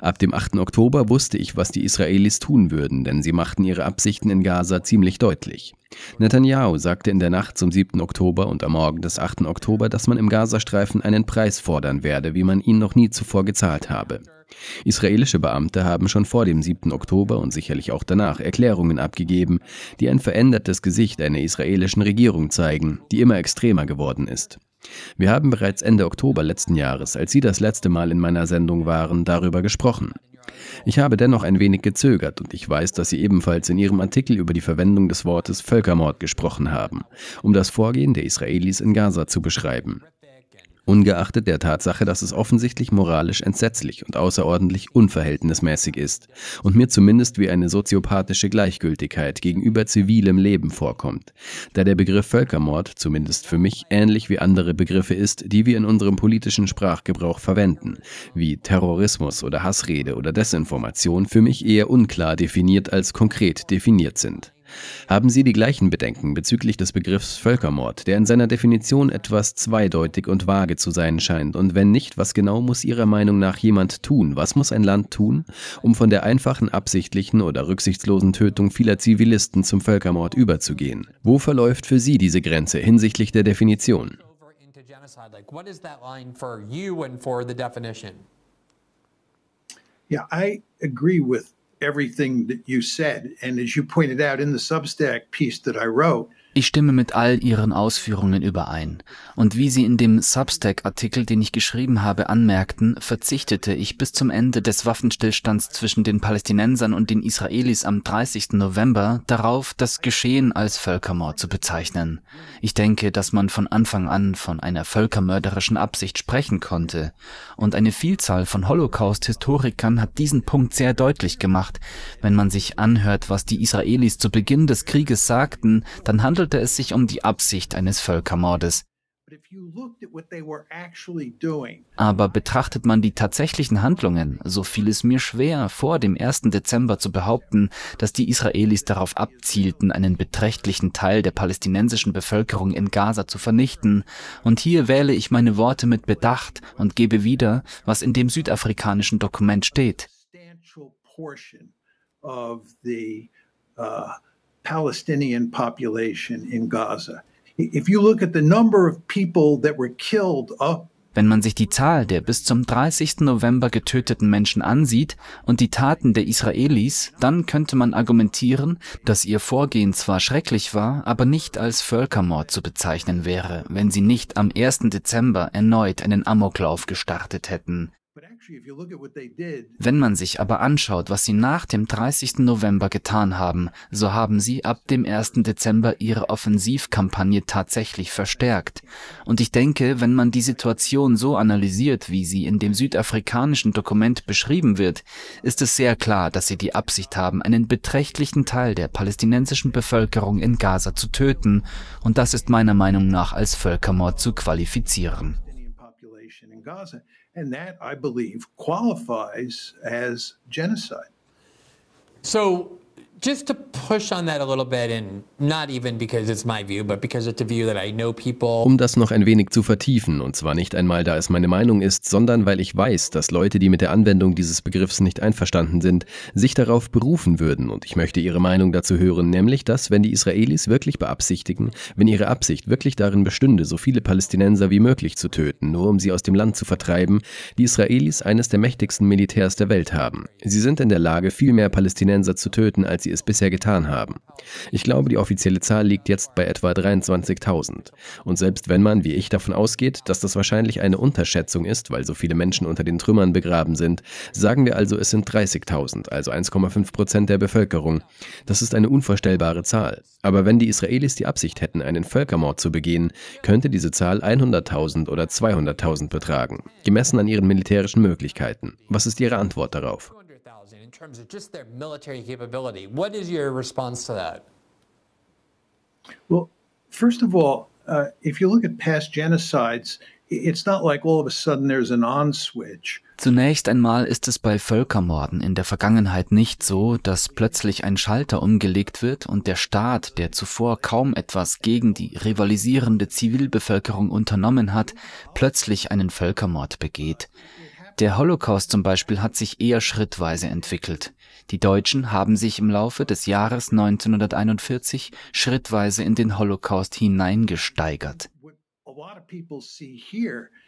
Ab dem 8. Oktober wusste ich, was die Israelis tun würden, denn sie machten ihre Absichten in Gaza ziemlich deutlich. Netanyahu sagte in der Nacht zum 7. Oktober und am Morgen des 8. Oktober, dass man im Gazastreifen einen Preis fordern werde, wie man ihn noch nie zuvor gezahlt habe. Israelische Beamte haben schon vor dem 7. Oktober und sicherlich auch danach Erklärungen abgegeben, die ein verändertes Gesicht einer israelischen Regierung zeigen, die immer extremer geworden ist. Wir haben bereits Ende Oktober letzten Jahres, als Sie das letzte Mal in meiner Sendung waren, darüber gesprochen. Ich habe dennoch ein wenig gezögert und ich weiß, dass Sie ebenfalls in Ihrem Artikel über die Verwendung des Wortes Völkermord gesprochen haben, um das Vorgehen der Israelis in Gaza zu beschreiben ungeachtet der Tatsache, dass es offensichtlich moralisch entsetzlich und außerordentlich unverhältnismäßig ist und mir zumindest wie eine soziopathische Gleichgültigkeit gegenüber zivilem Leben vorkommt, da der Begriff Völkermord zumindest für mich ähnlich wie andere Begriffe ist, die wir in unserem politischen Sprachgebrauch verwenden, wie Terrorismus oder Hassrede oder Desinformation für mich eher unklar definiert als konkret definiert sind. Haben Sie die gleichen Bedenken bezüglich des Begriffs Völkermord, der in seiner Definition etwas zweideutig und vage zu sein scheint? Und wenn nicht, was genau muss Ihrer Meinung nach jemand tun? Was muss ein Land tun, um von der einfachen absichtlichen oder rücksichtslosen Tötung vieler Zivilisten zum Völkermord überzugehen? Wo verläuft für Sie diese Grenze hinsichtlich der Definition? Yeah, I agree with everything that you said. And as you pointed out in the Substack piece that I wrote, Ich stimme mit all Ihren Ausführungen überein. Und wie Sie in dem Substack-Artikel, den ich geschrieben habe, anmerkten, verzichtete ich bis zum Ende des Waffenstillstands zwischen den Palästinensern und den Israelis am 30. November darauf, das Geschehen als Völkermord zu bezeichnen. Ich denke, dass man von Anfang an von einer völkermörderischen Absicht sprechen konnte. Und eine Vielzahl von Holocaust-Historikern hat diesen Punkt sehr deutlich gemacht. Wenn man sich anhört, was die Israelis zu Beginn des Krieges sagten, dann handelt handelte es sich um die Absicht eines Völkermordes. Aber betrachtet man die tatsächlichen Handlungen, so fiel es mir schwer, vor dem 1. Dezember zu behaupten, dass die Israelis darauf abzielten, einen beträchtlichen Teil der palästinensischen Bevölkerung in Gaza zu vernichten. Und hier wähle ich meine Worte mit Bedacht und gebe wieder, was in dem südafrikanischen Dokument steht. Of the, uh Palestinian population in Gaza. If you look at the number of people that were killed up wenn man sich die Zahl der bis zum 30. November getöteten Menschen ansieht und die Taten der Israelis, dann könnte man argumentieren, dass ihr Vorgehen zwar schrecklich war, aber nicht als Völkermord zu bezeichnen wäre, wenn sie nicht am 1. Dezember erneut einen Amoklauf gestartet hätten. Wenn man sich aber anschaut, was sie nach dem 30. November getan haben, so haben sie ab dem 1. Dezember ihre Offensivkampagne tatsächlich verstärkt. Und ich denke, wenn man die Situation so analysiert, wie sie in dem südafrikanischen Dokument beschrieben wird, ist es sehr klar, dass sie die Absicht haben, einen beträchtlichen Teil der palästinensischen Bevölkerung in Gaza zu töten, und das ist meiner Meinung nach als Völkermord zu qualifizieren. And that, I believe, qualifies as genocide. So just to push on that a little bit, and not even because it's my view, but because it's a view that I know people. Um das noch ein wenig zu vertiefen, und zwar nicht einmal, da es meine Meinung ist, sondern weil ich weiß, dass Leute, die mit der Anwendung dieses Begriffs nicht einverstanden sind, sich darauf berufen würden, und ich möchte ihre Meinung dazu hören, nämlich, dass, wenn die Israelis wirklich beabsichtigen, wenn ihre Absicht wirklich darin bestünde, so viele Palästinenser wie möglich zu töten, nur um sie aus dem Land zu vertreiben, die Israelis eines der mächtigsten Militärs der Welt haben. Sie sind in der Lage, viel mehr Palästinenser zu töten, als sie es bisher getan haben. Ich glaube, die offizielle Zahl liegt jetzt bei etwa 23.000. Und selbst wenn man, wie ich, davon ausgeht, dass das wahrscheinlich eine Unterschätzung ist, weil so viele Menschen unter den Trümmern begraben sind, sagen wir also, es sind 30.000, also 1,5 Prozent der Bevölkerung. Das ist eine unvorstellbare Zahl. Aber wenn die Israelis die Absicht hätten, einen Völkermord zu begehen, könnte diese Zahl 100.000 oder 200.000 betragen, gemessen an ihren militärischen Möglichkeiten. Was ist Ihre Antwort darauf? In terms of just their military capability. What is your response to that? Well, first of all, uh, if you look at past genocides, it's not like all of a sudden there's an on switch. Zunächst einmal ist es bei Völkermorden in der Vergangenheit nicht so, dass plötzlich ein Schalter umgelegt wird und der Staat, der zuvor kaum etwas gegen die rivalisierende Zivilbevölkerung unternommen hat, plötzlich einen Völkermord begeht. Der Holocaust zum Beispiel hat sich eher schrittweise entwickelt. Die Deutschen haben sich im Laufe des Jahres 1941 schrittweise in den Holocaust hineingesteigert.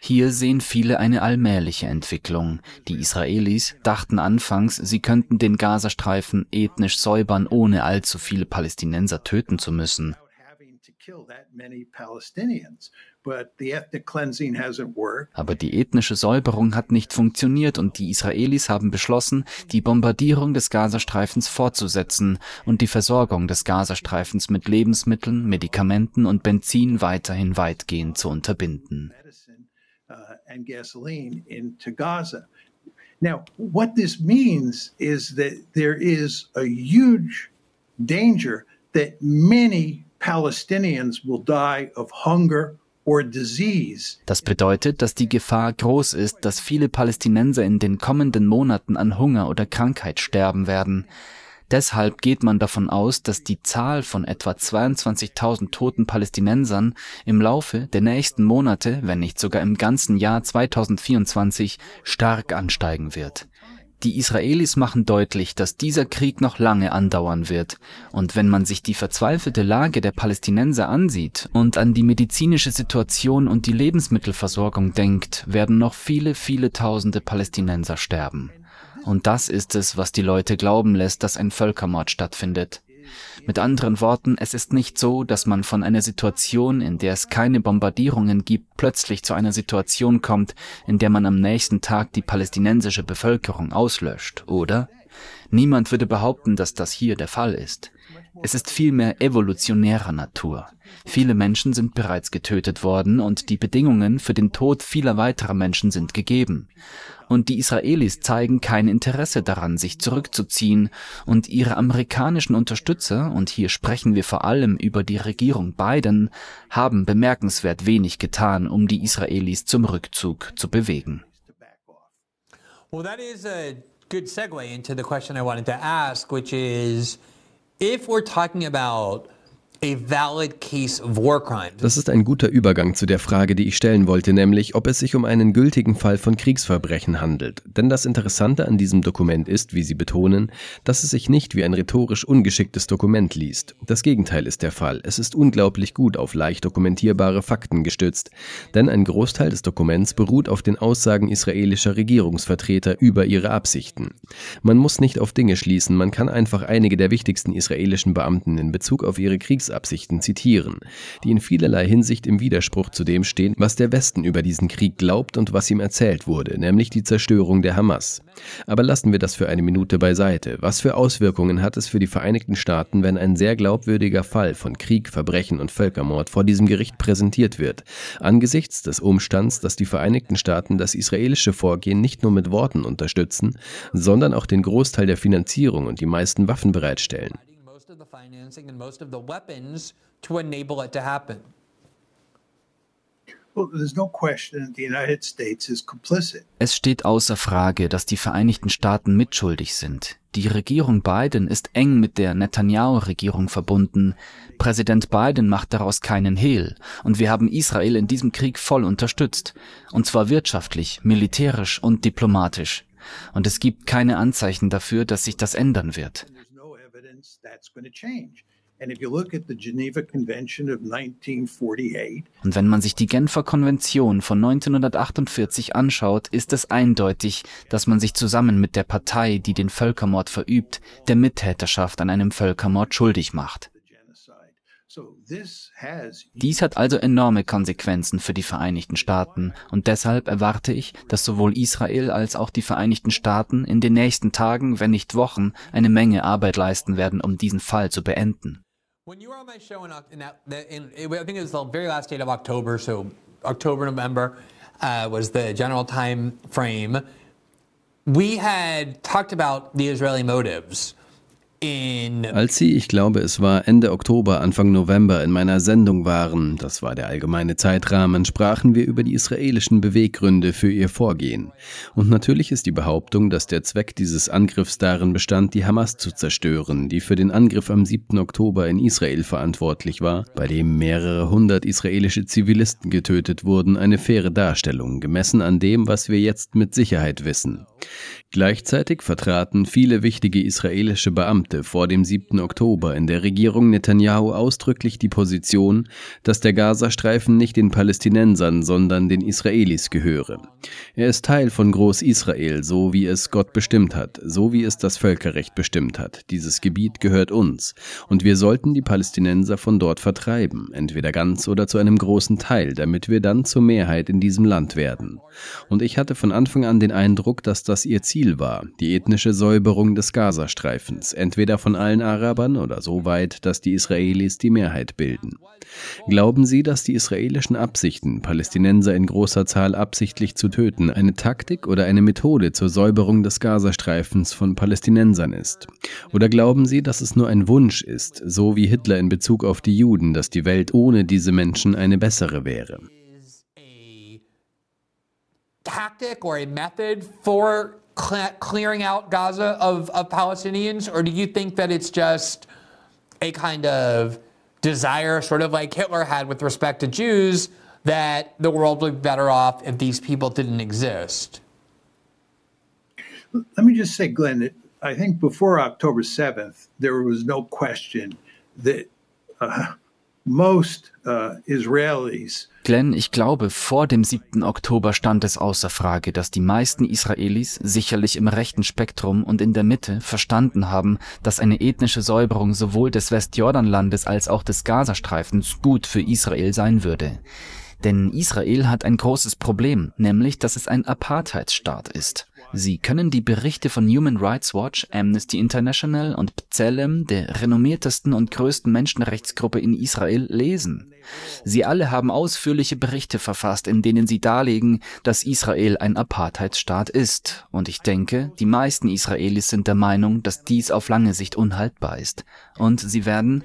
Hier sehen viele eine allmähliche Entwicklung. Die Israelis dachten anfangs, sie könnten den Gazastreifen ethnisch säubern, ohne allzu viele Palästinenser töten zu müssen. Aber die ethnische Säuberung hat nicht funktioniert und die Israelis haben beschlossen, die Bombardierung des Gazastreifens fortzusetzen und die Versorgung des Gazastreifens mit Lebensmitteln, Medikamenten und Benzin weiterhin weitgehend zu unterbinden. Now, what this means is that there is a huge danger that many Palestinians will die of hunger das bedeutet, dass die Gefahr groß ist, dass viele Palästinenser in den kommenden Monaten an Hunger oder Krankheit sterben werden. Deshalb geht man davon aus, dass die Zahl von etwa 22.000 toten Palästinensern im Laufe der nächsten Monate, wenn nicht sogar im ganzen Jahr 2024, stark ansteigen wird. Die Israelis machen deutlich, dass dieser Krieg noch lange andauern wird, und wenn man sich die verzweifelte Lage der Palästinenser ansieht und an die medizinische Situation und die Lebensmittelversorgung denkt, werden noch viele, viele tausende Palästinenser sterben. Und das ist es, was die Leute glauben lässt, dass ein Völkermord stattfindet. Mit anderen Worten, es ist nicht so, dass man von einer Situation, in der es keine Bombardierungen gibt, plötzlich zu einer Situation kommt, in der man am nächsten Tag die palästinensische Bevölkerung auslöscht, oder? Niemand würde behaupten, dass das hier der Fall ist. Es ist vielmehr evolutionärer Natur. Viele Menschen sind bereits getötet worden und die Bedingungen für den Tod vieler weiterer Menschen sind gegeben. Und die Israelis zeigen kein Interesse daran, sich zurückzuziehen, und ihre amerikanischen Unterstützer, und hier sprechen wir vor allem über die Regierung Biden, haben bemerkenswert wenig getan, um die Israelis zum Rückzug zu bewegen. Well, that is a good segue into the question I wanted to ask, which is if we're talking about das ist ein guter Übergang zu der Frage, die ich stellen wollte, nämlich ob es sich um einen gültigen Fall von Kriegsverbrechen handelt. Denn das Interessante an diesem Dokument ist, wie Sie betonen, dass es sich nicht wie ein rhetorisch ungeschicktes Dokument liest. Das Gegenteil ist der Fall. Es ist unglaublich gut auf leicht dokumentierbare Fakten gestützt. Denn ein Großteil des Dokuments beruht auf den Aussagen israelischer Regierungsvertreter über ihre Absichten. Man muss nicht auf Dinge schließen, man kann einfach einige der wichtigsten israelischen Beamten in Bezug auf ihre Kriegs Kriegsabsichten zitieren, die in vielerlei Hinsicht im Widerspruch zu dem stehen, was der Westen über diesen Krieg glaubt und was ihm erzählt wurde, nämlich die Zerstörung der Hamas. Aber lassen wir das für eine Minute beiseite. Was für Auswirkungen hat es für die Vereinigten Staaten, wenn ein sehr glaubwürdiger Fall von Krieg, Verbrechen und Völkermord vor diesem Gericht präsentiert wird, angesichts des Umstands, dass die Vereinigten Staaten das israelische Vorgehen nicht nur mit Worten unterstützen, sondern auch den Großteil der Finanzierung und die meisten Waffen bereitstellen? The financing and most of the weapons to enable it to happen. Es steht außer Frage, dass die Vereinigten Staaten mitschuldig sind. Die Regierung Biden ist eng mit der Netanyahu-Regierung verbunden. Präsident Biden macht daraus keinen Hehl. Und wir haben Israel in diesem Krieg voll unterstützt. Und zwar wirtschaftlich, militärisch und diplomatisch. Und es gibt keine Anzeichen dafür, dass sich das ändern wird. Und wenn man sich die Genfer Konvention von 1948 anschaut, ist es eindeutig, dass man sich zusammen mit der Partei, die den Völkermord verübt, der Mittäterschaft an einem Völkermord schuldig macht. Dies hat also enorme Konsequenzen für die Vereinigten Staaten und deshalb erwarte ich, dass sowohl Israel als auch die Vereinigten Staaten in den nächsten Tagen, wenn nicht Wochen, eine Menge Arbeit leisten werden, um diesen Fall zu beenden. When you were on my show in, in, that, in, I think it was the very last date of October, so October, November uh, was the general time frame. We had talked about the Israeli motives. Als Sie, ich glaube, es war Ende Oktober, Anfang November in meiner Sendung waren, das war der allgemeine Zeitrahmen, sprachen wir über die israelischen Beweggründe für ihr Vorgehen. Und natürlich ist die Behauptung, dass der Zweck dieses Angriffs darin bestand, die Hamas zu zerstören, die für den Angriff am 7. Oktober in Israel verantwortlich war, bei dem mehrere hundert israelische Zivilisten getötet wurden, eine faire Darstellung, gemessen an dem, was wir jetzt mit Sicherheit wissen. Gleichzeitig vertraten viele wichtige israelische Beamte vor dem 7. Oktober in der Regierung Netanyahu ausdrücklich die Position, dass der Gazastreifen nicht den Palästinensern, sondern den Israelis gehöre. Er ist Teil von Groß-Israel, so wie es Gott bestimmt hat, so wie es das Völkerrecht bestimmt hat. Dieses Gebiet gehört uns und wir sollten die Palästinenser von dort vertreiben, entweder ganz oder zu einem großen Teil, damit wir dann zur Mehrheit in diesem Land werden. Und ich hatte von Anfang an den Eindruck, dass das ihr Ziel Ziel war, die ethnische Säuberung des Gazastreifens, entweder von allen Arabern oder so weit, dass die Israelis die Mehrheit bilden. Glauben Sie, dass die israelischen Absichten, Palästinenser in großer Zahl absichtlich zu töten, eine Taktik oder eine Methode zur Säuberung des Gazastreifens von Palästinensern ist? Oder glauben Sie, dass es nur ein Wunsch ist, so wie Hitler in Bezug auf die Juden, dass die Welt ohne diese Menschen eine bessere wäre? tactic or a method for clearing out Gaza of, of Palestinians? Or do you think that it's just a kind of desire, sort of like Hitler had with respect to Jews, that the world would be better off if these people didn't exist? Let me just say, Glenn, that I think before October 7th, there was no question that uh, Glenn, ich glaube, vor dem 7. Oktober stand es außer Frage, dass die meisten Israelis, sicherlich im rechten Spektrum und in der Mitte, verstanden haben, dass eine ethnische Säuberung sowohl des Westjordanlandes als auch des Gazastreifens gut für Israel sein würde. Denn Israel hat ein großes Problem, nämlich dass es ein Apartheidsstaat ist. Sie können die Berichte von Human Rights Watch, Amnesty International und B'Tselem, der renommiertesten und größten Menschenrechtsgruppe in Israel, lesen. Sie alle haben ausführliche Berichte verfasst, in denen sie darlegen, dass Israel ein Apartheidsstaat ist. Und ich denke, die meisten Israelis sind der Meinung, dass dies auf lange Sicht unhaltbar ist. Und sie werden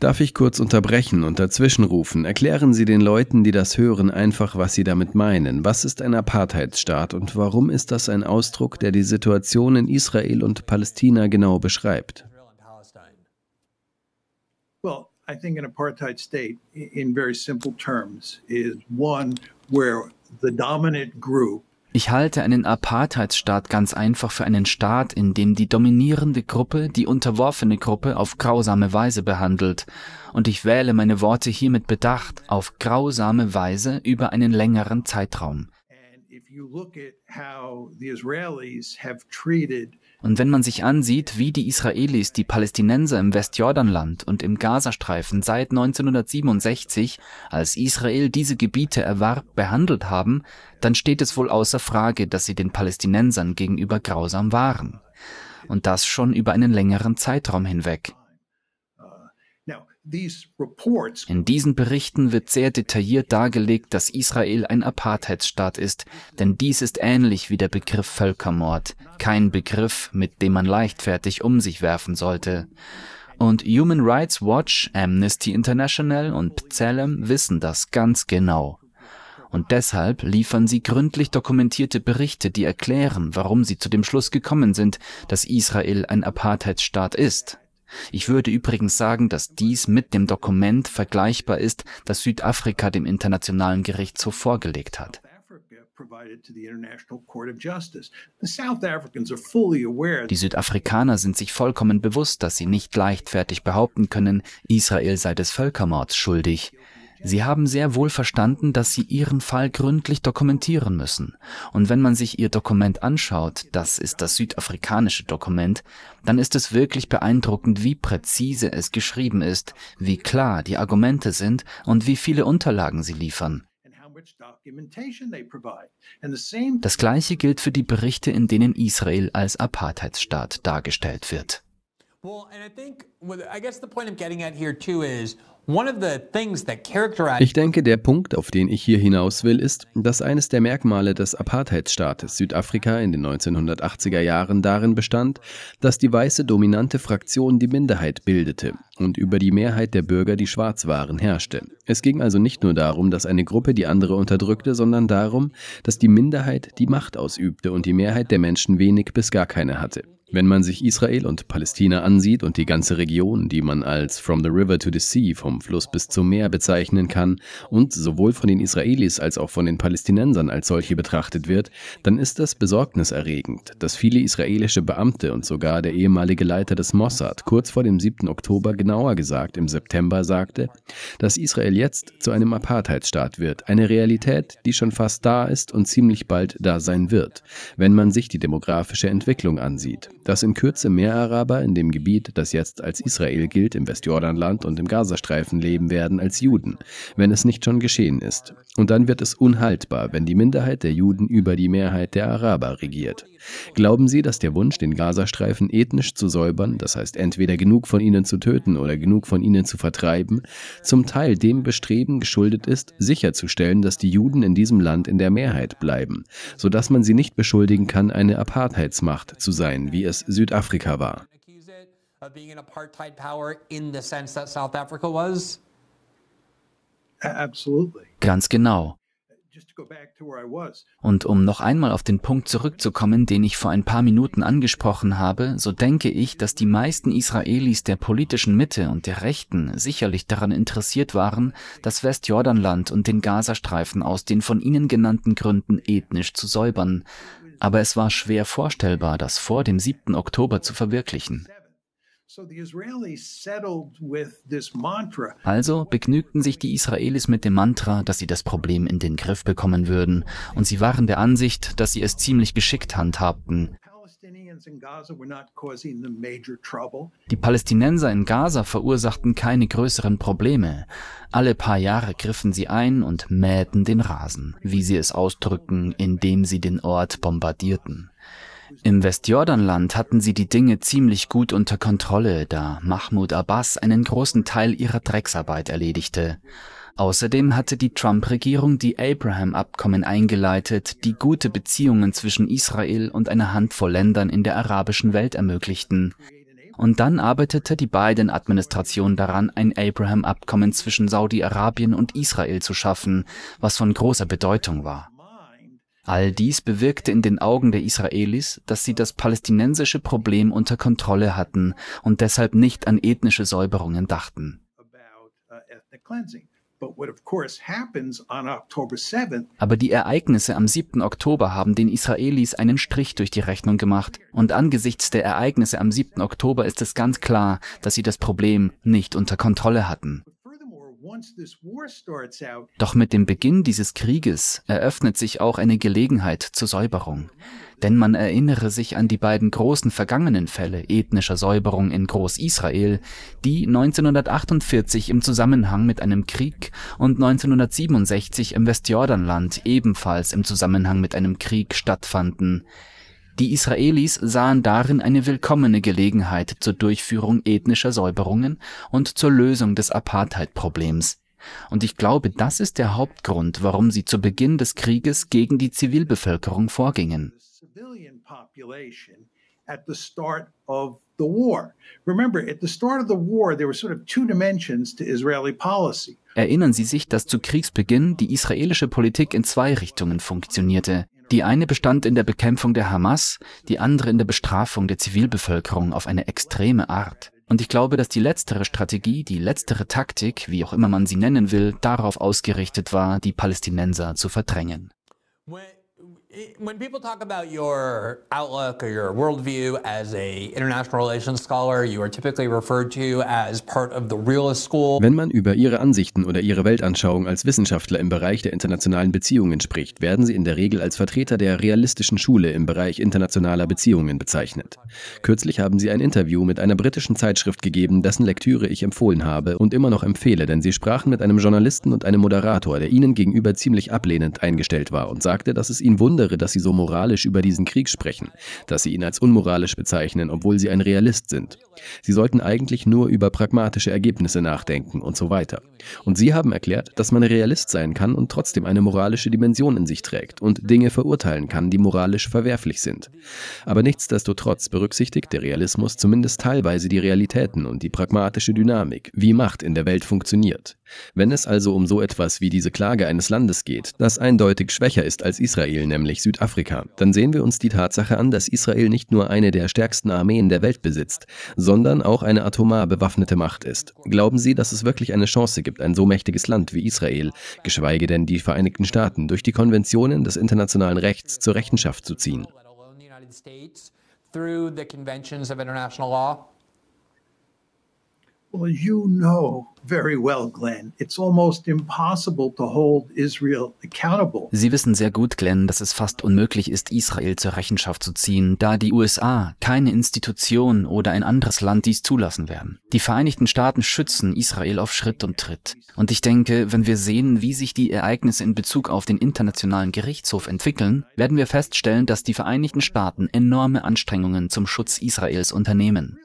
Darf ich kurz unterbrechen und dazwischenrufen? Erklären Sie den Leuten, die das hören, einfach, was Sie damit meinen. Was ist ein Apartheidsstaat und warum ist das ein Ausdruck, der die Situation in Israel und Palästina genau beschreibt? Well, I think an apartheid state, in very simple terms, is one where the dominant group ich halte einen Apartheidsstaat ganz einfach für einen Staat, in dem die dominierende Gruppe die unterworfene Gruppe auf grausame Weise behandelt, und ich wähle meine Worte hier mit Bedacht auf grausame Weise über einen längeren Zeitraum. Und wenn man sich ansieht, wie die Israelis die Palästinenser im Westjordanland und im Gazastreifen seit 1967, als Israel diese Gebiete erwarb, behandelt haben, dann steht es wohl außer Frage, dass sie den Palästinensern gegenüber grausam waren. Und das schon über einen längeren Zeitraum hinweg. In diesen Berichten wird sehr detailliert dargelegt, dass Israel ein Apartheidsstaat ist, denn dies ist ähnlich wie der Begriff Völkermord, kein Begriff, mit dem man leichtfertig um sich werfen sollte. Und Human Rights Watch, Amnesty International und B'Tselem wissen das ganz genau. Und deshalb liefern sie gründlich dokumentierte Berichte, die erklären, warum sie zu dem Schluss gekommen sind, dass Israel ein Apartheidsstaat ist. Ich würde übrigens sagen, dass dies mit dem Dokument vergleichbar ist, das Südafrika dem Internationalen Gerichtshof vorgelegt hat. Die Südafrikaner sind sich vollkommen bewusst, dass sie nicht leichtfertig behaupten können, Israel sei des Völkermords schuldig. Sie haben sehr wohl verstanden, dass sie ihren Fall gründlich dokumentieren müssen. Und wenn man sich ihr Dokument anschaut, das ist das südafrikanische Dokument, dann ist es wirklich beeindruckend, wie präzise es geschrieben ist, wie klar die Argumente sind und wie viele Unterlagen sie liefern. Das gleiche gilt für die Berichte, in denen Israel als Apartheidsstaat dargestellt wird. Well, and I think, I guess the point I'm getting at here too is ich denke, der Punkt, auf den ich hier hinaus will, ist, dass eines der Merkmale des Apartheidsstaates Südafrika in den 1980er Jahren darin bestand, dass die weiße dominante Fraktion die Minderheit bildete und über die Mehrheit der Bürger die schwarz waren herrschte. Es ging also nicht nur darum, dass eine Gruppe die andere unterdrückte, sondern darum, dass die Minderheit die Macht ausübte und die Mehrheit der Menschen wenig bis gar keine hatte. Wenn man sich Israel und Palästina ansieht und die ganze Region, die man als From the River to the Sea, vom Fluss bis zum Meer bezeichnen kann und sowohl von den Israelis als auch von den Palästinensern als solche betrachtet wird, dann ist das besorgniserregend, dass viele israelische Beamte und sogar der ehemalige Leiter des Mossad kurz vor dem 7. Oktober, genauer gesagt im September, sagte, dass Israel jetzt zu einem Apartheidsstaat wird, eine Realität, die schon fast da ist und ziemlich bald da sein wird, wenn man sich die demografische Entwicklung ansieht dass in Kürze mehr Araber in dem Gebiet, das jetzt als Israel gilt, im Westjordanland und im Gazastreifen leben werden als Juden, wenn es nicht schon geschehen ist. Und dann wird es unhaltbar, wenn die Minderheit der Juden über die Mehrheit der Araber regiert. Glauben Sie, dass der Wunsch, den Gazastreifen ethnisch zu säubern, das heißt entweder genug von ihnen zu töten oder genug von ihnen zu vertreiben, zum Teil dem Bestreben geschuldet ist, sicherzustellen, dass die Juden in diesem Land in der Mehrheit bleiben, sodass man sie nicht beschuldigen kann, eine Apartheidsmacht zu sein, wie es Südafrika war? Ganz genau. Und um noch einmal auf den Punkt zurückzukommen, den ich vor ein paar Minuten angesprochen habe, so denke ich, dass die meisten Israelis der politischen Mitte und der Rechten sicherlich daran interessiert waren, das Westjordanland und den Gazastreifen aus den von ihnen genannten Gründen ethnisch zu säubern. Aber es war schwer vorstellbar, das vor dem 7. Oktober zu verwirklichen. Also begnügten sich die Israelis mit dem Mantra, dass sie das Problem in den Griff bekommen würden, und sie waren der Ansicht, dass sie es ziemlich geschickt handhabten. Die Palästinenser in Gaza verursachten keine größeren Probleme. Alle paar Jahre griffen sie ein und mähten den Rasen, wie sie es ausdrücken, indem sie den Ort bombardierten. Im Westjordanland hatten sie die Dinge ziemlich gut unter Kontrolle, da Mahmoud Abbas einen großen Teil ihrer Drecksarbeit erledigte. Außerdem hatte die Trump-Regierung die Abraham-Abkommen eingeleitet, die gute Beziehungen zwischen Israel und einer Handvoll Ländern in der arabischen Welt ermöglichten. Und dann arbeitete die Biden-Administration daran, ein Abraham-Abkommen zwischen Saudi-Arabien und Israel zu schaffen, was von großer Bedeutung war. All dies bewirkte in den Augen der Israelis, dass sie das palästinensische Problem unter Kontrolle hatten und deshalb nicht an ethnische Säuberungen dachten. Aber die Ereignisse am 7. Oktober haben den Israelis einen Strich durch die Rechnung gemacht. Und angesichts der Ereignisse am 7. Oktober ist es ganz klar, dass sie das Problem nicht unter Kontrolle hatten. Doch mit dem Beginn dieses Krieges eröffnet sich auch eine Gelegenheit zur Säuberung. Denn man erinnere sich an die beiden großen vergangenen Fälle ethnischer Säuberung in Groß-Israel, die 1948 im Zusammenhang mit einem Krieg und 1967 im Westjordanland ebenfalls im Zusammenhang mit einem Krieg stattfanden. Die Israelis sahen darin eine willkommene Gelegenheit zur Durchführung ethnischer Säuberungen und zur Lösung des Apartheid-Problems. Und ich glaube, das ist der Hauptgrund, warum sie zu Beginn des Krieges gegen die Zivilbevölkerung vorgingen. the war. Remember, at the start of the war, there were sort of two dimensions to Israeli policy. Erinnern Sie sich, dass zu Kriegsbeginn die israelische Politik in zwei Richtungen funktionierte. Die eine bestand in der Bekämpfung der Hamas, die andere in der Bestrafung der Zivilbevölkerung auf eine extreme Art. Und ich glaube, dass die letztere Strategie, die letztere Taktik, wie auch immer man sie nennen will, darauf ausgerichtet war, die Palästinenser zu verdrängen. When people talk about your outlook or your worldview as a international relations scholar, you are typically referred to as part of the realist school. Wenn man über ihre Ansichten oder ihre Weltanschauung als Wissenschaftler im Bereich der internationalen Beziehungen spricht, werden sie in der Regel als Vertreter der realistischen Schule im Bereich internationaler Beziehungen bezeichnet. Kürzlich haben sie ein Interview mit einer britischen Zeitschrift gegeben, dessen Lektüre ich empfohlen habe und immer noch empfehle, denn sie sprachen mit einem Journalisten und einem Moderator, der ihnen gegenüber ziemlich ablehnend eingestellt war und sagte, dass es ihn wundert, wundere, dass sie so moralisch über diesen Krieg sprechen, dass sie ihn als unmoralisch bezeichnen, obwohl sie ein Realist sind. Sie sollten eigentlich nur über pragmatische Ergebnisse nachdenken und so weiter. Und sie haben erklärt, dass man Realist sein kann und trotzdem eine moralische Dimension in sich trägt und Dinge verurteilen kann, die moralisch verwerflich sind. Aber nichtsdestotrotz berücksichtigt der Realismus zumindest teilweise die Realitäten und die pragmatische Dynamik, wie Macht in der Welt funktioniert. Wenn es also um so etwas wie diese Klage eines Landes geht, das eindeutig schwächer ist als Israel, nämlich Südafrika, dann sehen wir uns die Tatsache an, dass Israel nicht nur eine der stärksten Armeen der Welt besitzt, sondern auch eine atomar bewaffnete Macht ist. Glauben Sie, dass es wirklich eine Chance gibt, ein so mächtiges Land wie Israel, geschweige denn die Vereinigten Staaten, durch die Konventionen des internationalen Rechts zur Rechenschaft zu ziehen? Well, you know very well, Glenn, it's almost impossible to hold Israel accountable. Sie wissen sehr gut, Glenn, dass es fast unmöglich ist, Israel zur Rechenschaft zu ziehen, da die USA, keine Institution oder ein anderes Land dies zulassen werden. Die Vereinigten Staaten schützen Israel auf Schritt und Tritt. Und ich denke, wenn wir sehen, wie sich die Ereignisse in Bezug auf den Internationalen Gerichtshof entwickeln, werden wir feststellen, dass die Vereinigten Staaten enorme Anstrengungen zum Schutz Israels unternehmen.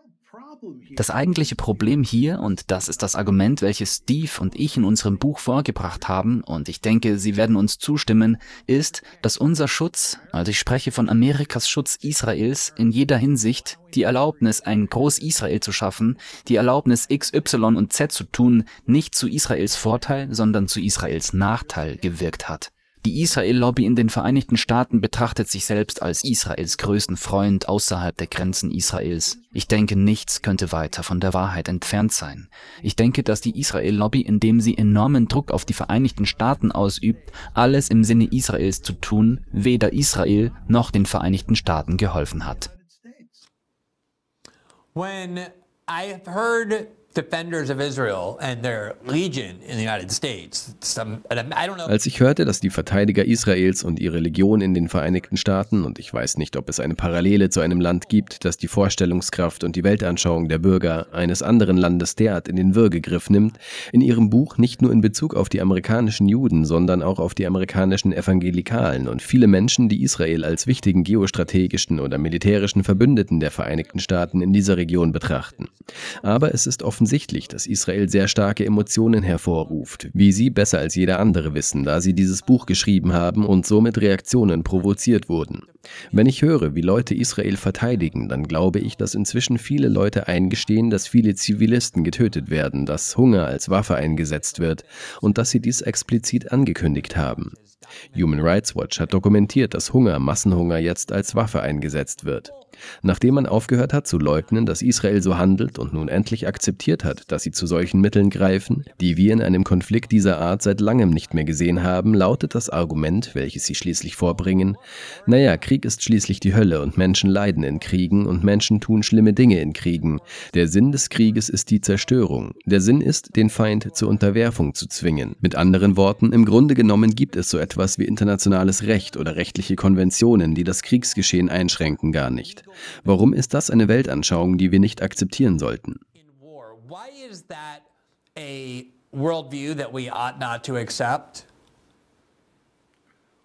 Das eigentliche Problem hier, und das ist das Argument, welches Steve und ich in unserem Buch vorgebracht haben, und ich denke, Sie werden uns zustimmen, ist, dass unser Schutz, also ich spreche von Amerikas Schutz Israels, in jeder Hinsicht die Erlaubnis, ein Groß-Israel zu schaffen, die Erlaubnis X, Y und Z zu tun, nicht zu Israels Vorteil, sondern zu Israels Nachteil gewirkt hat. Die Israel-Lobby in den Vereinigten Staaten betrachtet sich selbst als Israels größten Freund außerhalb der Grenzen Israels. Ich denke, nichts könnte weiter von der Wahrheit entfernt sein. Ich denke, dass die Israel-Lobby, indem sie enormen Druck auf die Vereinigten Staaten ausübt, alles im Sinne Israels zu tun, weder Israel noch den Vereinigten Staaten geholfen hat. When I've heard Als ich hörte, dass die Verteidiger Israels und ihre Legion in den Vereinigten Staaten, und ich weiß nicht, ob es eine Parallele zu einem Land gibt, das die Vorstellungskraft und die Weltanschauung der Bürger eines anderen Landes derart in den Würgegriff nimmt, in ihrem Buch nicht nur in Bezug auf die amerikanischen Juden, sondern auch auf die amerikanischen Evangelikalen und viele Menschen, die Israel als wichtigen geostrategischen oder militärischen Verbündeten der Vereinigten Staaten in dieser Region betrachten. Aber es ist offensichtlich, offensichtlich, dass Israel sehr starke Emotionen hervorruft, wie Sie besser als jeder andere wissen, da Sie dieses Buch geschrieben haben und somit Reaktionen provoziert wurden. Wenn ich höre, wie Leute Israel verteidigen, dann glaube ich, dass inzwischen viele Leute eingestehen, dass viele Zivilisten getötet werden, dass Hunger als Waffe eingesetzt wird und dass sie dies explizit angekündigt haben. Human Rights Watch hat dokumentiert, dass Hunger, Massenhunger jetzt als Waffe eingesetzt wird. Nachdem man aufgehört hat zu leugnen, dass Israel so handelt und nun endlich akzeptiert hat, dass sie zu solchen Mitteln greifen, die wir in einem Konflikt dieser Art seit langem nicht mehr gesehen haben, lautet das Argument, welches sie schließlich vorbringen, naja, Krieg ist schließlich die Hölle und Menschen leiden in Kriegen und Menschen tun schlimme Dinge in Kriegen. Der Sinn des Krieges ist die Zerstörung. Der Sinn ist, den Feind zur Unterwerfung zu zwingen. Mit anderen Worten, im Grunde genommen gibt es so etwas wie internationales Recht oder rechtliche Konventionen, die das Kriegsgeschehen einschränken, gar nicht. Warum ist das eine Weltanschauung, die wir nicht akzeptieren sollten? Why is that a worldview that we ought not to accept?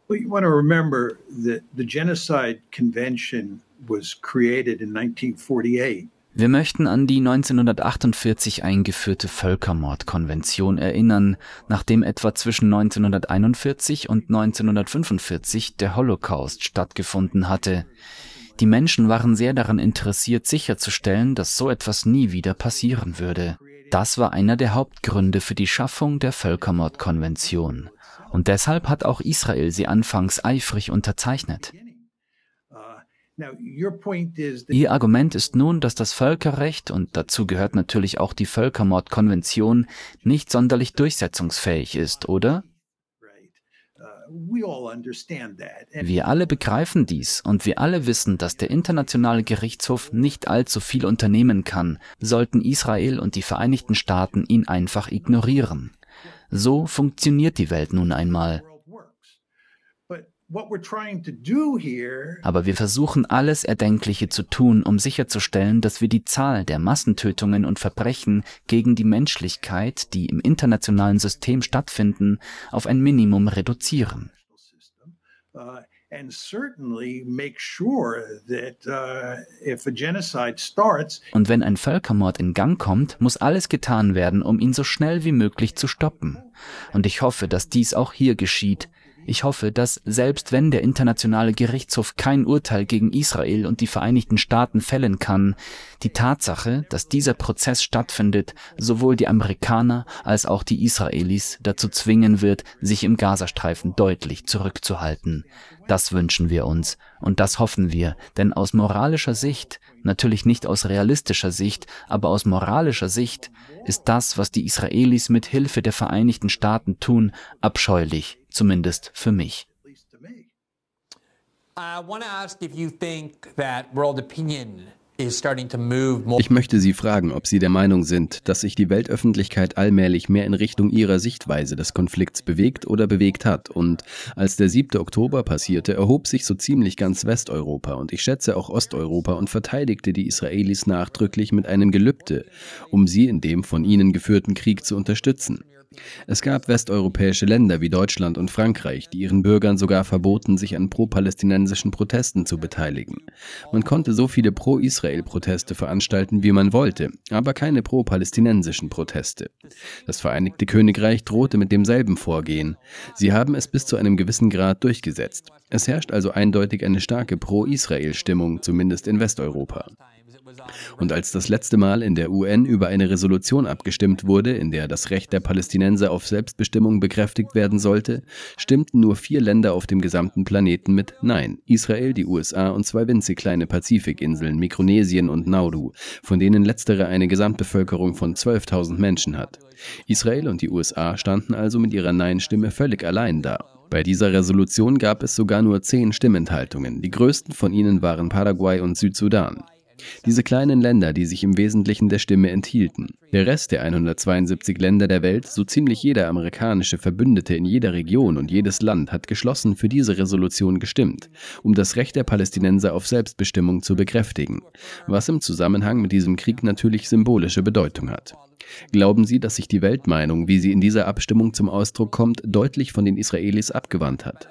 Well, you want to remember that the Genocide Convention was created in 1948. Wir möchten an die 1948 eingeführte Völkermordkonvention erinnern, nachdem etwa zwischen 1941 und 1945 der Holocaust stattgefunden hatte. Die Menschen waren sehr daran interessiert, sicherzustellen, dass so etwas nie wieder passieren würde. Das war einer der Hauptgründe für die Schaffung der Völkermordkonvention. Und deshalb hat auch Israel sie anfangs eifrig unterzeichnet. Ihr Argument ist nun, dass das Völkerrecht, und dazu gehört natürlich auch die Völkermordkonvention, nicht sonderlich durchsetzungsfähig ist, oder? Wir alle begreifen dies und wir alle wissen, dass der Internationale Gerichtshof nicht allzu viel unternehmen kann, sollten Israel und die Vereinigten Staaten ihn einfach ignorieren. So funktioniert die Welt nun einmal. Aber wir versuchen alles Erdenkliche zu tun, um sicherzustellen, dass wir die Zahl der Massentötungen und Verbrechen gegen die Menschlichkeit, die im internationalen System stattfinden, auf ein Minimum reduzieren. Uh, uh, und wenn ein Völkermord in Gang kommt, muss alles getan werden, um ihn so schnell wie möglich zu stoppen. Und ich hoffe, dass dies auch hier geschieht, ich hoffe, dass selbst wenn der Internationale Gerichtshof kein Urteil gegen Israel und die Vereinigten Staaten fällen kann, die Tatsache, dass dieser Prozess stattfindet, sowohl die Amerikaner als auch die Israelis dazu zwingen wird, sich im Gazastreifen deutlich zurückzuhalten. Das wünschen wir uns und das hoffen wir, denn aus moralischer Sicht, natürlich nicht aus realistischer Sicht, aber aus moralischer Sicht, ist das, was die Israelis mit Hilfe der Vereinigten Staaten tun, abscheulich zumindest für mich. Ich möchte Sie fragen, ob Sie der Meinung sind, dass sich die Weltöffentlichkeit allmählich mehr in Richtung Ihrer Sichtweise des Konflikts bewegt oder bewegt hat. Und als der 7. Oktober passierte, erhob sich so ziemlich ganz Westeuropa und ich schätze auch Osteuropa und verteidigte die Israelis nachdrücklich mit einem Gelübde, um sie in dem von ihnen geführten Krieg zu unterstützen. Es gab westeuropäische Länder wie Deutschland und Frankreich, die ihren Bürgern sogar verboten, sich an pro-palästinensischen Protesten zu beteiligen. Man konnte so viele pro-Israel-Proteste veranstalten, wie man wollte, aber keine pro-palästinensischen Proteste. Das Vereinigte Königreich drohte mit demselben Vorgehen. Sie haben es bis zu einem gewissen Grad durchgesetzt. Es herrscht also eindeutig eine starke pro-Israel-Stimmung, zumindest in Westeuropa. Und als das letzte Mal in der UN über eine Resolution abgestimmt wurde, in der das Recht der Palästinenser auf Selbstbestimmung bekräftigt werden sollte, stimmten nur vier Länder auf dem gesamten Planeten mit Nein. Israel, die USA und zwei winzig kleine Pazifikinseln, Mikronesien und Nauru, von denen letztere eine Gesamtbevölkerung von 12.000 Menschen hat. Israel und die USA standen also mit ihrer Nein-Stimme völlig allein da. Bei dieser Resolution gab es sogar nur zehn Stimmenthaltungen. Die größten von ihnen waren Paraguay und Südsudan. Diese kleinen Länder, die sich im Wesentlichen der Stimme enthielten. Der Rest der 172 Länder der Welt, so ziemlich jeder amerikanische Verbündete in jeder Region und jedes Land hat geschlossen für diese Resolution gestimmt, um das Recht der Palästinenser auf Selbstbestimmung zu bekräftigen, was im Zusammenhang mit diesem Krieg natürlich symbolische Bedeutung hat. Glauben Sie, dass sich die Weltmeinung, wie sie in dieser Abstimmung zum Ausdruck kommt, deutlich von den Israelis abgewandt hat?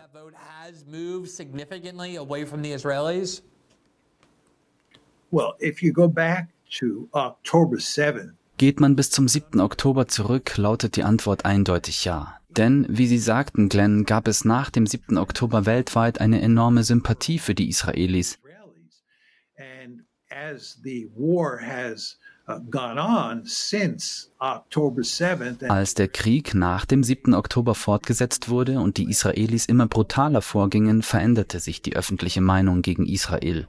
Geht man bis zum 7. Oktober zurück, lautet die Antwort eindeutig ja. Denn, wie Sie sagten, Glenn, gab es nach dem 7. Oktober weltweit eine enorme Sympathie für die Israelis. And as the war has Als der Krieg nach dem 7. Oktober fortgesetzt wurde und die Israelis immer brutaler vorgingen, veränderte sich die öffentliche Meinung gegen Israel.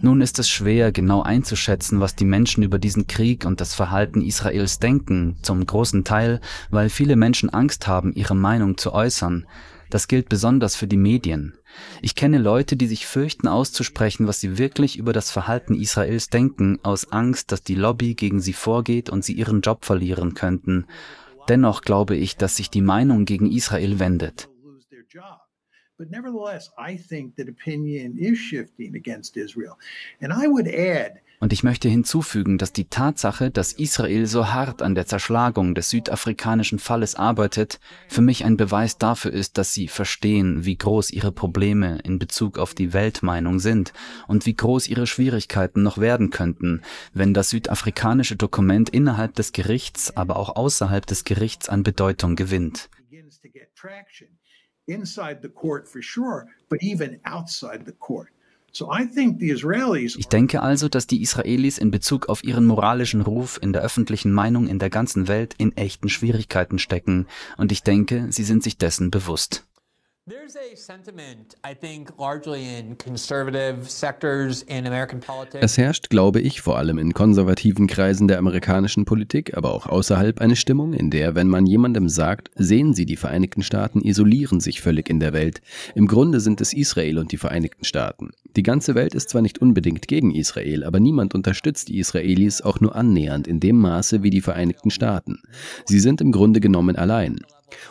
Nun ist es schwer, genau einzuschätzen, was die Menschen über diesen Krieg und das Verhalten Israels denken, zum großen Teil, weil viele Menschen Angst haben, ihre Meinung zu äußern. Das gilt besonders für die Medien. Ich kenne Leute, die sich fürchten auszusprechen, was sie wirklich über das Verhalten Israels denken, aus Angst, dass die Lobby gegen sie vorgeht und sie ihren Job verlieren könnten. Dennoch glaube ich, dass sich die Meinung gegen Israel wendet. But nevertheless, I think that opinion is shifting against Israel. And I would add und ich möchte hinzufügen, dass die Tatsache, dass Israel so hart an der Zerschlagung des südafrikanischen Falles arbeitet, für mich ein Beweis dafür ist, dass sie verstehen, wie groß ihre Probleme in Bezug auf die Weltmeinung sind und wie groß ihre Schwierigkeiten noch werden könnten, wenn das südafrikanische Dokument innerhalb des Gerichts, aber auch außerhalb des Gerichts an Bedeutung gewinnt. inside the court for sure, but even outside the court. Ich denke also, dass die Israelis in Bezug auf ihren moralischen Ruf in der öffentlichen Meinung in der ganzen Welt in echten Schwierigkeiten stecken, und ich denke, sie sind sich dessen bewusst. Es herrscht, glaube ich, vor allem in konservativen Kreisen der amerikanischen Politik, aber auch außerhalb eine Stimmung, in der, wenn man jemandem sagt, sehen Sie, die Vereinigten Staaten isolieren sich völlig in der Welt, im Grunde sind es Israel und die Vereinigten Staaten. Die ganze Welt ist zwar nicht unbedingt gegen Israel, aber niemand unterstützt die Israelis auch nur annähernd in dem Maße wie die Vereinigten Staaten. Sie sind im Grunde genommen allein.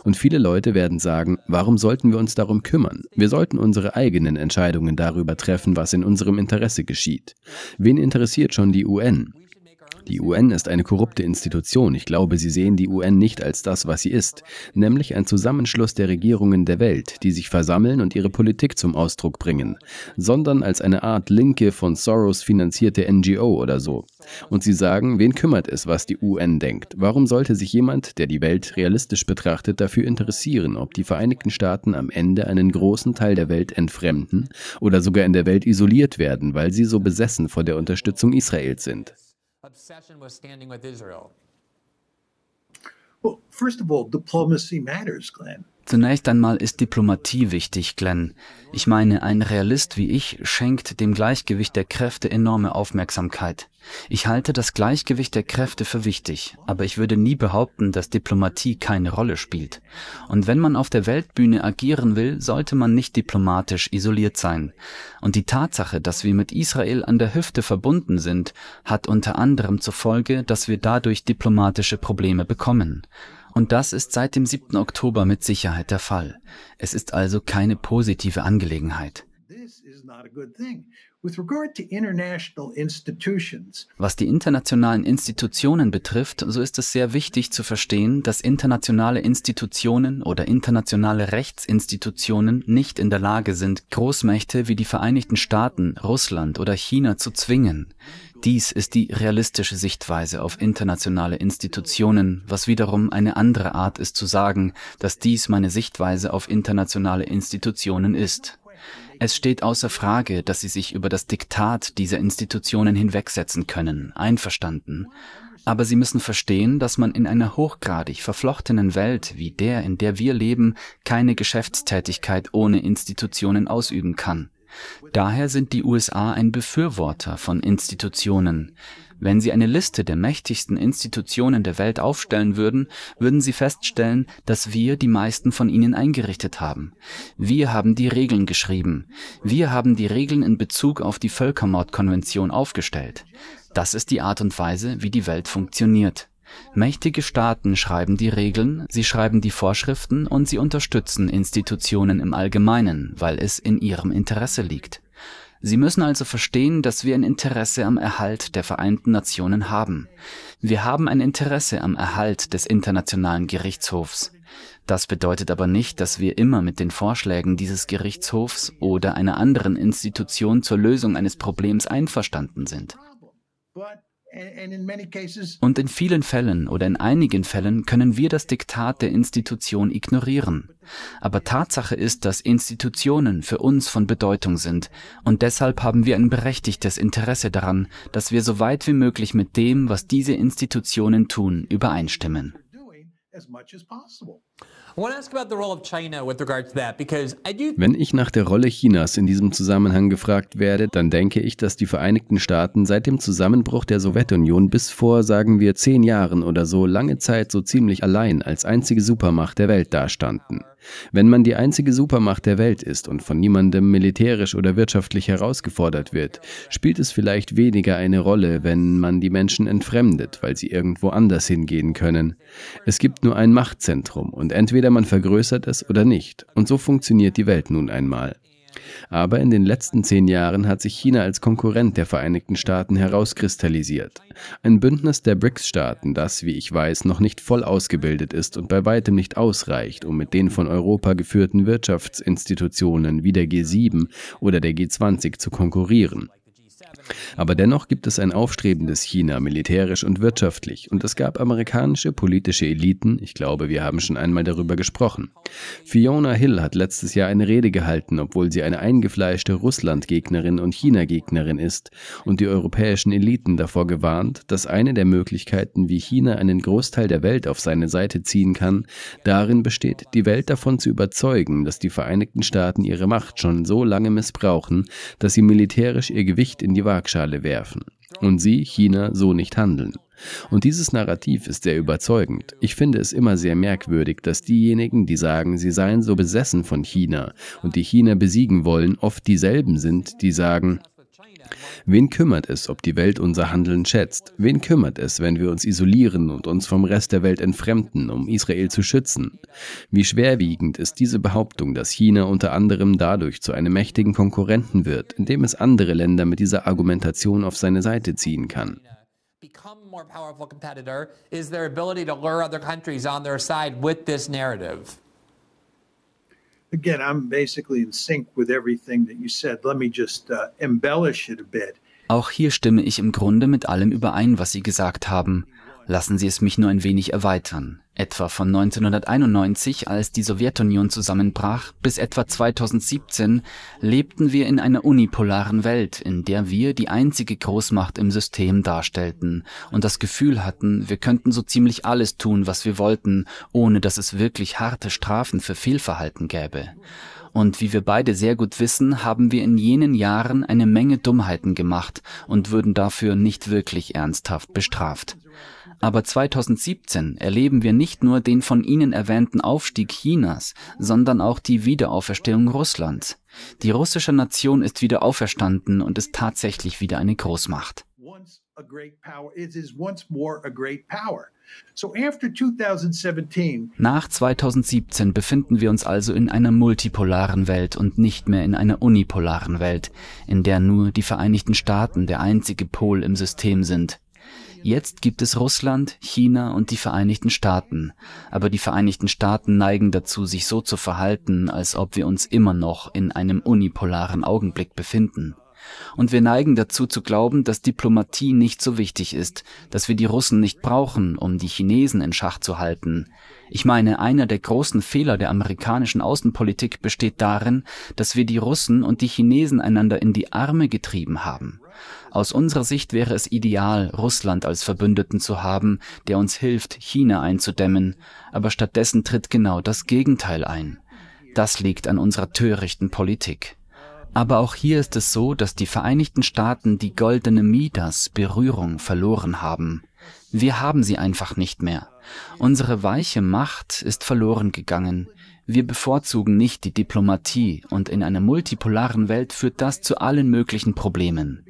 Und viele Leute werden sagen, warum sollten wir uns darum kümmern? Wir sollten unsere eigenen Entscheidungen darüber treffen, was in unserem Interesse geschieht. Wen interessiert schon die UN? Die UN ist eine korrupte Institution. Ich glaube, Sie sehen die UN nicht als das, was sie ist, nämlich ein Zusammenschluss der Regierungen der Welt, die sich versammeln und ihre Politik zum Ausdruck bringen, sondern als eine Art linke, von Soros finanzierte NGO oder so. Und Sie sagen, wen kümmert es, was die UN denkt? Warum sollte sich jemand, der die Welt realistisch betrachtet, dafür interessieren, ob die Vereinigten Staaten am Ende einen großen Teil der Welt entfremden oder sogar in der Welt isoliert werden, weil sie so besessen vor der Unterstützung Israels sind? Obsession with standing with Israel? Well, first of all, diplomacy matters, Glenn. Zunächst einmal ist Diplomatie wichtig, Glenn. Ich meine, ein Realist wie ich schenkt dem Gleichgewicht der Kräfte enorme Aufmerksamkeit. Ich halte das Gleichgewicht der Kräfte für wichtig, aber ich würde nie behaupten, dass Diplomatie keine Rolle spielt. Und wenn man auf der Weltbühne agieren will, sollte man nicht diplomatisch isoliert sein. Und die Tatsache, dass wir mit Israel an der Hüfte verbunden sind, hat unter anderem zur Folge, dass wir dadurch diplomatische Probleme bekommen. Und das ist seit dem 7. Oktober mit Sicherheit der Fall. Es ist also keine positive Angelegenheit. Was die internationalen Institutionen betrifft, so ist es sehr wichtig zu verstehen, dass internationale Institutionen oder internationale Rechtsinstitutionen nicht in der Lage sind, Großmächte wie die Vereinigten Staaten, Russland oder China zu zwingen. Dies ist die realistische Sichtweise auf internationale Institutionen, was wiederum eine andere Art ist zu sagen, dass dies meine Sichtweise auf internationale Institutionen ist. Es steht außer Frage, dass sie sich über das Diktat dieser Institutionen hinwegsetzen können, einverstanden. Aber sie müssen verstehen, dass man in einer hochgradig verflochtenen Welt wie der, in der wir leben, keine Geschäftstätigkeit ohne Institutionen ausüben kann. Daher sind die USA ein Befürworter von Institutionen. Wenn Sie eine Liste der mächtigsten Institutionen der Welt aufstellen würden, würden Sie feststellen, dass wir die meisten von ihnen eingerichtet haben. Wir haben die Regeln geschrieben. Wir haben die Regeln in Bezug auf die Völkermordkonvention aufgestellt. Das ist die Art und Weise, wie die Welt funktioniert. Mächtige Staaten schreiben die Regeln, sie schreiben die Vorschriften und sie unterstützen Institutionen im Allgemeinen, weil es in ihrem Interesse liegt. Sie müssen also verstehen, dass wir ein Interesse am Erhalt der Vereinten Nationen haben. Wir haben ein Interesse am Erhalt des Internationalen Gerichtshofs. Das bedeutet aber nicht, dass wir immer mit den Vorschlägen dieses Gerichtshofs oder einer anderen Institution zur Lösung eines Problems einverstanden sind. Und in vielen Fällen oder in einigen Fällen können wir das Diktat der Institution ignorieren. Aber Tatsache ist, dass Institutionen für uns von Bedeutung sind und deshalb haben wir ein berechtigtes Interesse daran, dass wir so weit wie möglich mit dem, was diese Institutionen tun, übereinstimmen. Wenn ich nach der Rolle Chinas in diesem Zusammenhang gefragt werde, dann denke ich, dass die Vereinigten Staaten seit dem Zusammenbruch der Sowjetunion bis vor, sagen wir, zehn Jahren oder so lange Zeit so ziemlich allein als einzige Supermacht der Welt dastanden. Wenn man die einzige Supermacht der Welt ist und von niemandem militärisch oder wirtschaftlich herausgefordert wird, spielt es vielleicht weniger eine Rolle, wenn man die Menschen entfremdet, weil sie irgendwo anders hingehen können. Es gibt nur ein Machtzentrum und entweder man vergrößert es oder nicht. Und so funktioniert die Welt nun einmal. Aber in den letzten zehn Jahren hat sich China als Konkurrent der Vereinigten Staaten herauskristallisiert. Ein Bündnis der BRICS-Staaten, das, wie ich weiß, noch nicht voll ausgebildet ist und bei weitem nicht ausreicht, um mit den von Europa geführten Wirtschaftsinstitutionen wie der G7 oder der G20 zu konkurrieren. Aber dennoch gibt es ein aufstrebendes China, militärisch und wirtschaftlich, und es gab amerikanische politische Eliten, ich glaube, wir haben schon einmal darüber gesprochen. Fiona Hill hat letztes Jahr eine Rede gehalten, obwohl sie eine eingefleischte Russland-Gegnerin und China-Gegnerin ist, und die europäischen Eliten davor gewarnt, dass eine der Möglichkeiten, wie China einen Großteil der Welt auf seine Seite ziehen kann, darin besteht, die Welt davon zu überzeugen, dass die Vereinigten Staaten ihre Macht schon so lange missbrauchen, dass sie militärisch ihr Gewicht in die Waagschale werfen und sie, China, so nicht handeln. Und dieses Narrativ ist sehr überzeugend. Ich finde es immer sehr merkwürdig, dass diejenigen, die sagen, sie seien so besessen von China und die China besiegen wollen, oft dieselben sind, die sagen, Wen kümmert es, ob die Welt unser Handeln schätzt? Wen kümmert es, wenn wir uns isolieren und uns vom Rest der Welt entfremden, um Israel zu schützen? Wie schwerwiegend ist diese Behauptung, dass China unter anderem dadurch zu einem mächtigen Konkurrenten wird, indem es andere Länder mit dieser Argumentation auf seine Seite ziehen kann? become more powerful competitor is their ability to lure other countries on their side with this narrative. Again, I'm basically in sync with everything that you said. Let me just uh, embellish it a bit. Auch hier stimme ich im Grunde mit allem überein, was Sie gesagt haben. Lassen Sie es mich nur ein wenig erweitern. Etwa von 1991, als die Sowjetunion zusammenbrach, bis etwa 2017 lebten wir in einer unipolaren Welt, in der wir die einzige Großmacht im System darstellten und das Gefühl hatten, wir könnten so ziemlich alles tun, was wir wollten, ohne dass es wirklich harte Strafen für Fehlverhalten gäbe. Und wie wir beide sehr gut wissen, haben wir in jenen Jahren eine Menge Dummheiten gemacht und würden dafür nicht wirklich ernsthaft bestraft. Aber 2017 erleben wir nicht nur den von Ihnen erwähnten Aufstieg Chinas, sondern auch die Wiederauferstehung Russlands. Die russische Nation ist wieder auferstanden und ist tatsächlich wieder eine Großmacht. Nach 2017 befinden wir uns also in einer multipolaren Welt und nicht mehr in einer unipolaren Welt, in der nur die Vereinigten Staaten der einzige Pol im System sind. Jetzt gibt es Russland, China und die Vereinigten Staaten, aber die Vereinigten Staaten neigen dazu, sich so zu verhalten, als ob wir uns immer noch in einem unipolaren Augenblick befinden. Und wir neigen dazu zu glauben, dass Diplomatie nicht so wichtig ist, dass wir die Russen nicht brauchen, um die Chinesen in Schach zu halten. Ich meine, einer der großen Fehler der amerikanischen Außenpolitik besteht darin, dass wir die Russen und die Chinesen einander in die Arme getrieben haben. Aus unserer Sicht wäre es ideal, Russland als Verbündeten zu haben, der uns hilft, China einzudämmen, aber stattdessen tritt genau das Gegenteil ein. Das liegt an unserer törichten Politik. Aber auch hier ist es so, dass die Vereinigten Staaten die goldene Midas Berührung verloren haben. Wir haben sie einfach nicht mehr. Unsere weiche Macht ist verloren gegangen. Wir bevorzugen nicht die Diplomatie und in einer multipolaren Welt führt das zu allen möglichen Problemen.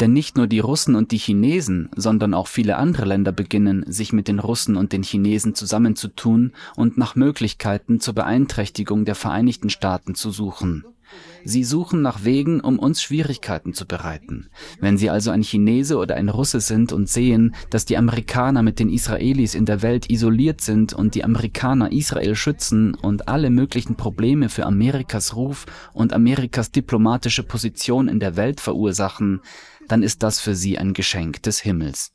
Denn nicht nur die Russen und die Chinesen, sondern auch viele andere Länder beginnen, sich mit den Russen und den Chinesen zusammenzutun und nach Möglichkeiten zur Beeinträchtigung der Vereinigten Staaten zu suchen. Sie suchen nach Wegen, um uns Schwierigkeiten zu bereiten. Wenn Sie also ein Chinese oder ein Russe sind und sehen, dass die Amerikaner mit den Israelis in der Welt isoliert sind und die Amerikaner Israel schützen und alle möglichen Probleme für Amerikas Ruf und Amerikas diplomatische Position in der Welt verursachen, dann ist das für Sie ein Geschenk des Himmels.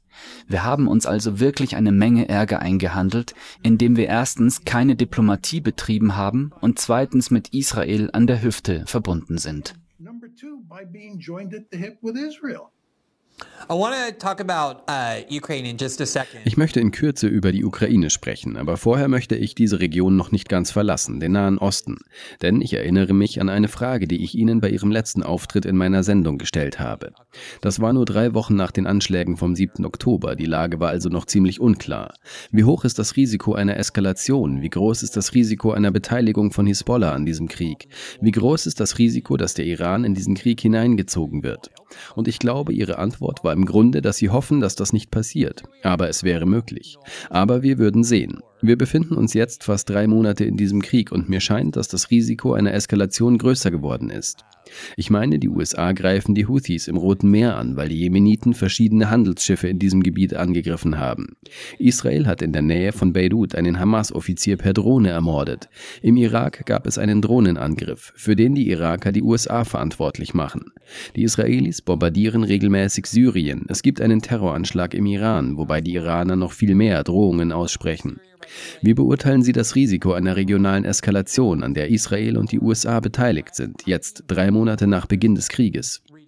Wir haben uns also wirklich eine Menge Ärger eingehandelt, indem wir erstens keine Diplomatie betrieben haben und zweitens mit Israel an der Hüfte verbunden sind. Ich möchte in Kürze über die Ukraine sprechen, aber vorher möchte ich diese Region noch nicht ganz verlassen, den Nahen Osten. Denn ich erinnere mich an eine Frage, die ich Ihnen bei Ihrem letzten Auftritt in meiner Sendung gestellt habe. Das war nur drei Wochen nach den Anschlägen vom 7. Oktober, die Lage war also noch ziemlich unklar. Wie hoch ist das Risiko einer Eskalation? Wie groß ist das Risiko einer Beteiligung von Hisbollah an diesem Krieg? Wie groß ist das Risiko, dass der Iran in diesen Krieg hineingezogen wird? Und ich glaube, Ihre Antwort war im Grunde, dass Sie hoffen, dass das nicht passiert. Aber es wäre möglich. Aber wir würden sehen. Wir befinden uns jetzt fast drei Monate in diesem Krieg und mir scheint, dass das Risiko einer Eskalation größer geworden ist. Ich meine, die USA greifen die Houthis im Roten Meer an, weil die Jemeniten verschiedene Handelsschiffe in diesem Gebiet angegriffen haben. Israel hat in der Nähe von Beirut einen Hamas-Offizier per Drohne ermordet. Im Irak gab es einen Drohnenangriff, für den die Iraker die USA verantwortlich machen. Die Israelis bombardieren regelmäßig Syrien. Es gibt einen Terroranschlag im Iran, wobei die Iraner noch viel mehr Drohungen aussprechen. Wie beurteilen Sie das Risiko einer regionalen Eskalation, an der Israel und die USA beteiligt sind, jetzt drei Monate nach Beginn des Krieges? Well.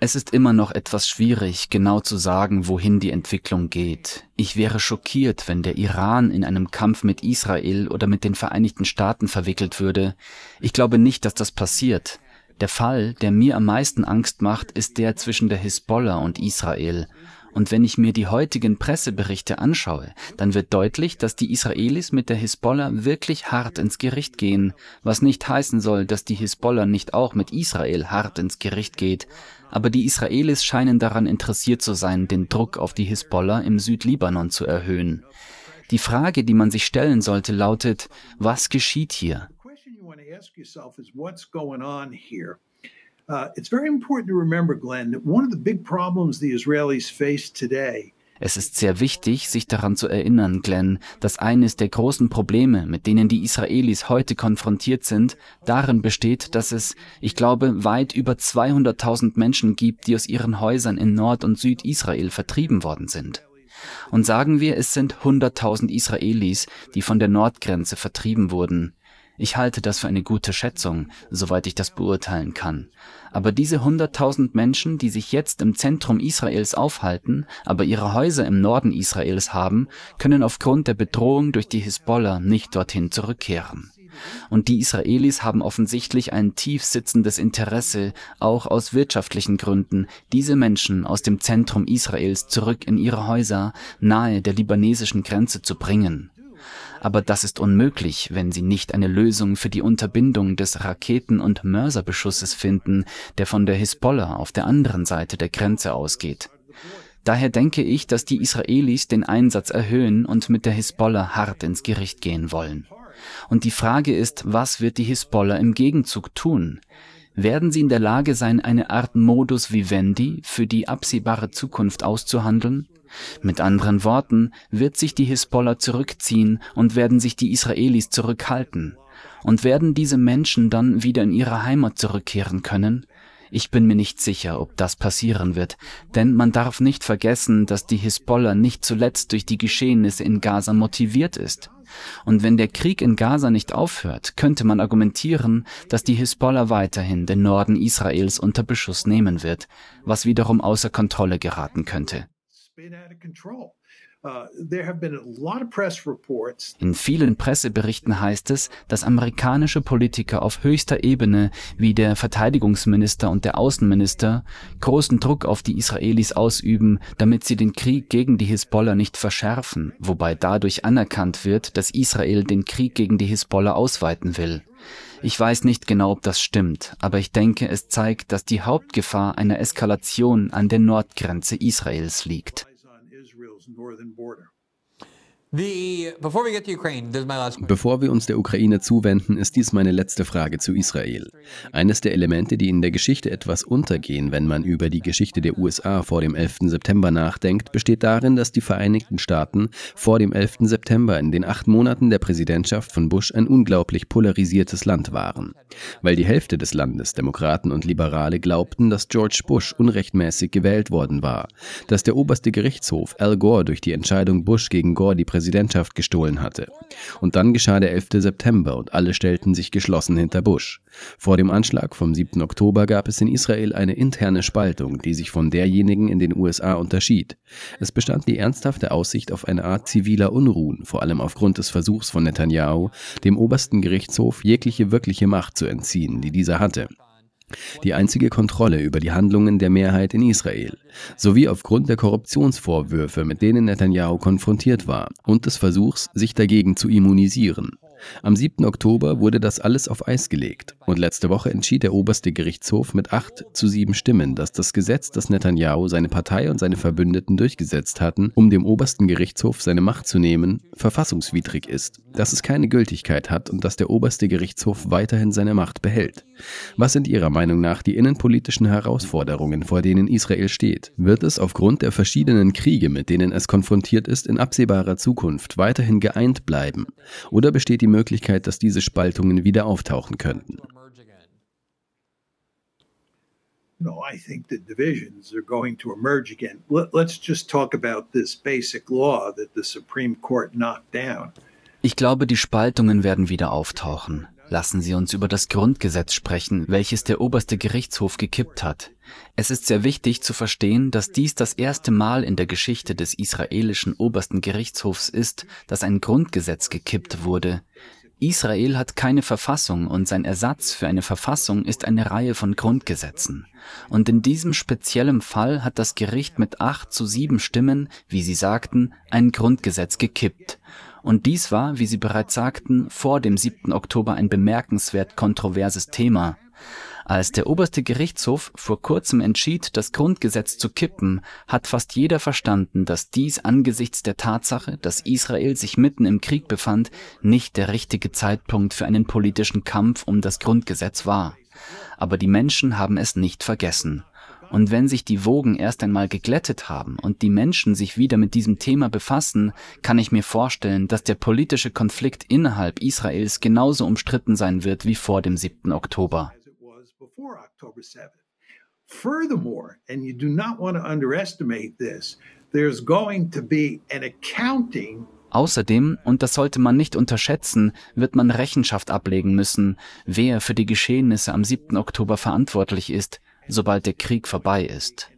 Es ist immer noch etwas schwierig, genau zu sagen, wohin die Entwicklung geht. Ich wäre schockiert, wenn der Iran in einem Kampf mit Israel oder mit den Vereinigten Staaten verwickelt würde. Ich glaube nicht, dass das passiert. Der Fall, der mir am meisten Angst macht, ist der zwischen der Hisbollah und Israel. Und wenn ich mir die heutigen Presseberichte anschaue, dann wird deutlich, dass die Israelis mit der Hisbollah wirklich hart ins Gericht gehen, was nicht heißen soll, dass die Hisbollah nicht auch mit Israel hart ins Gericht geht. Aber die Israelis scheinen daran interessiert zu sein, den Druck auf die Hisbollah im Südlibanon zu erhöhen. Die Frage, die man sich stellen sollte, lautet, was geschieht hier? Uh, it's very important to remember, Glenn, that one of the big problems the Israelis face today es ist sehr wichtig, sich daran zu erinnern, Glenn, dass eines der großen Probleme, mit denen die Israelis heute konfrontiert sind, darin besteht, dass es, ich glaube, weit über 200.000 Menschen gibt, die aus ihren Häusern in Nord- und Südisrael vertrieben worden sind. Und sagen wir, es sind 100.000 Israelis, die von der Nordgrenze vertrieben wurden. Ich halte das für eine gute Schätzung, soweit ich das beurteilen kann. Aber diese 100.000 Menschen, die sich jetzt im Zentrum Israels aufhalten, aber ihre Häuser im Norden Israels haben, können aufgrund der Bedrohung durch die Hisbollah nicht dorthin zurückkehren. Und die Israelis haben offensichtlich ein tief sitzendes Interesse, auch aus wirtschaftlichen Gründen, diese Menschen aus dem Zentrum Israels zurück in ihre Häuser nahe der libanesischen Grenze zu bringen. Aber das ist unmöglich, wenn sie nicht eine Lösung für die Unterbindung des Raketen- und Mörserbeschusses finden, der von der Hisbollah auf der anderen Seite der Grenze ausgeht. Daher denke ich, dass die Israelis den Einsatz erhöhen und mit der Hisbollah hart ins Gericht gehen wollen. Und die Frage ist, was wird die Hisbollah im Gegenzug tun? Werden sie in der Lage sein, eine Art Modus vivendi für die absehbare Zukunft auszuhandeln? Mit anderen Worten, wird sich die Hisbollah zurückziehen und werden sich die Israelis zurückhalten? Und werden diese Menschen dann wieder in ihre Heimat zurückkehren können? Ich bin mir nicht sicher, ob das passieren wird, denn man darf nicht vergessen, dass die Hisbollah nicht zuletzt durch die Geschehnisse in Gaza motiviert ist. Und wenn der Krieg in Gaza nicht aufhört, könnte man argumentieren, dass die Hisbollah weiterhin den Norden Israels unter Beschuss nehmen wird, was wiederum außer Kontrolle geraten könnte. Uh, In vielen Presseberichten heißt es, dass amerikanische Politiker auf höchster Ebene wie der Verteidigungsminister und der Außenminister großen Druck auf die Israelis ausüben, damit sie den Krieg gegen die Hisbollah nicht verschärfen, wobei dadurch anerkannt wird, dass Israel den Krieg gegen die Hisbollah ausweiten will. Ich weiß nicht genau, ob das stimmt, aber ich denke, es zeigt, dass die Hauptgefahr einer Eskalation an der Nordgrenze Israels liegt. Bevor wir uns der Ukraine zuwenden, ist dies meine letzte Frage zu Israel. Eines der Elemente, die in der Geschichte etwas untergehen, wenn man über die Geschichte der USA vor dem 11. September nachdenkt, besteht darin, dass die Vereinigten Staaten vor dem 11. September in den acht Monaten der Präsidentschaft von Bush ein unglaublich polarisiertes Land waren. Weil die Hälfte des Landes, Demokraten und Liberale, glaubten, dass George Bush unrechtmäßig gewählt worden war, dass der oberste Gerichtshof Al Gore durch die Entscheidung Bush gegen Gore die Präsidentschaft Präsidentschaft gestohlen hatte. Und dann geschah der 11. September und alle stellten sich geschlossen hinter Bush. Vor dem Anschlag vom 7. Oktober gab es in Israel eine interne Spaltung, die sich von derjenigen in den USA unterschied. Es bestand die ernsthafte Aussicht auf eine Art ziviler Unruhen, vor allem aufgrund des Versuchs von Netanyahu, dem obersten Gerichtshof jegliche wirkliche Macht zu entziehen, die dieser hatte die einzige Kontrolle über die Handlungen der Mehrheit in Israel, sowie aufgrund der Korruptionsvorwürfe, mit denen Netanyahu konfrontiert war, und des Versuchs, sich dagegen zu immunisieren. Am 7. Oktober wurde das alles auf Eis gelegt und letzte Woche entschied der oberste Gerichtshof mit acht zu sieben Stimmen, dass das Gesetz, das Netanyahu, seine Partei und seine Verbündeten durchgesetzt hatten, um dem obersten Gerichtshof seine Macht zu nehmen, verfassungswidrig ist, dass es keine Gültigkeit hat und dass der oberste Gerichtshof weiterhin seine Macht behält. Was sind Ihrer Meinung nach die innenpolitischen Herausforderungen, vor denen Israel steht? Wird es aufgrund der verschiedenen Kriege, mit denen es konfrontiert ist, in absehbarer Zukunft weiterhin geeint bleiben? Oder besteht die Möglichkeit, dass diese Spaltungen wieder auftauchen könnten? Ich glaube, die Spaltungen werden wieder auftauchen. Lassen Sie uns über das Grundgesetz sprechen, welches der oberste Gerichtshof gekippt hat. Es ist sehr wichtig zu verstehen, dass dies das erste Mal in der Geschichte des israelischen obersten Gerichtshofs ist, dass ein Grundgesetz gekippt wurde. Israel hat keine Verfassung und sein Ersatz für eine Verfassung ist eine Reihe von Grundgesetzen. Und in diesem speziellen Fall hat das Gericht mit acht zu sieben Stimmen, wie Sie sagten, ein Grundgesetz gekippt. Und dies war, wie Sie bereits sagten, vor dem 7. Oktober ein bemerkenswert kontroverses Thema. Als der oberste Gerichtshof vor kurzem entschied, das Grundgesetz zu kippen, hat fast jeder verstanden, dass dies angesichts der Tatsache, dass Israel sich mitten im Krieg befand, nicht der richtige Zeitpunkt für einen politischen Kampf um das Grundgesetz war. Aber die Menschen haben es nicht vergessen. Und wenn sich die Wogen erst einmal geglättet haben und die Menschen sich wieder mit diesem Thema befassen, kann ich mir vorstellen, dass der politische Konflikt innerhalb Israels genauso umstritten sein wird wie vor dem 7. Oktober. Furthermore, and you do not want to underestimate this, there's going to be an accounting Außerdem, und das sollte man nicht unterschätzen, wird man Rechenschaft ablegen müssen, wer für die Geschehnisse am 7. Oktober verantwortlich ist, sobald der Krieg vorbei ist.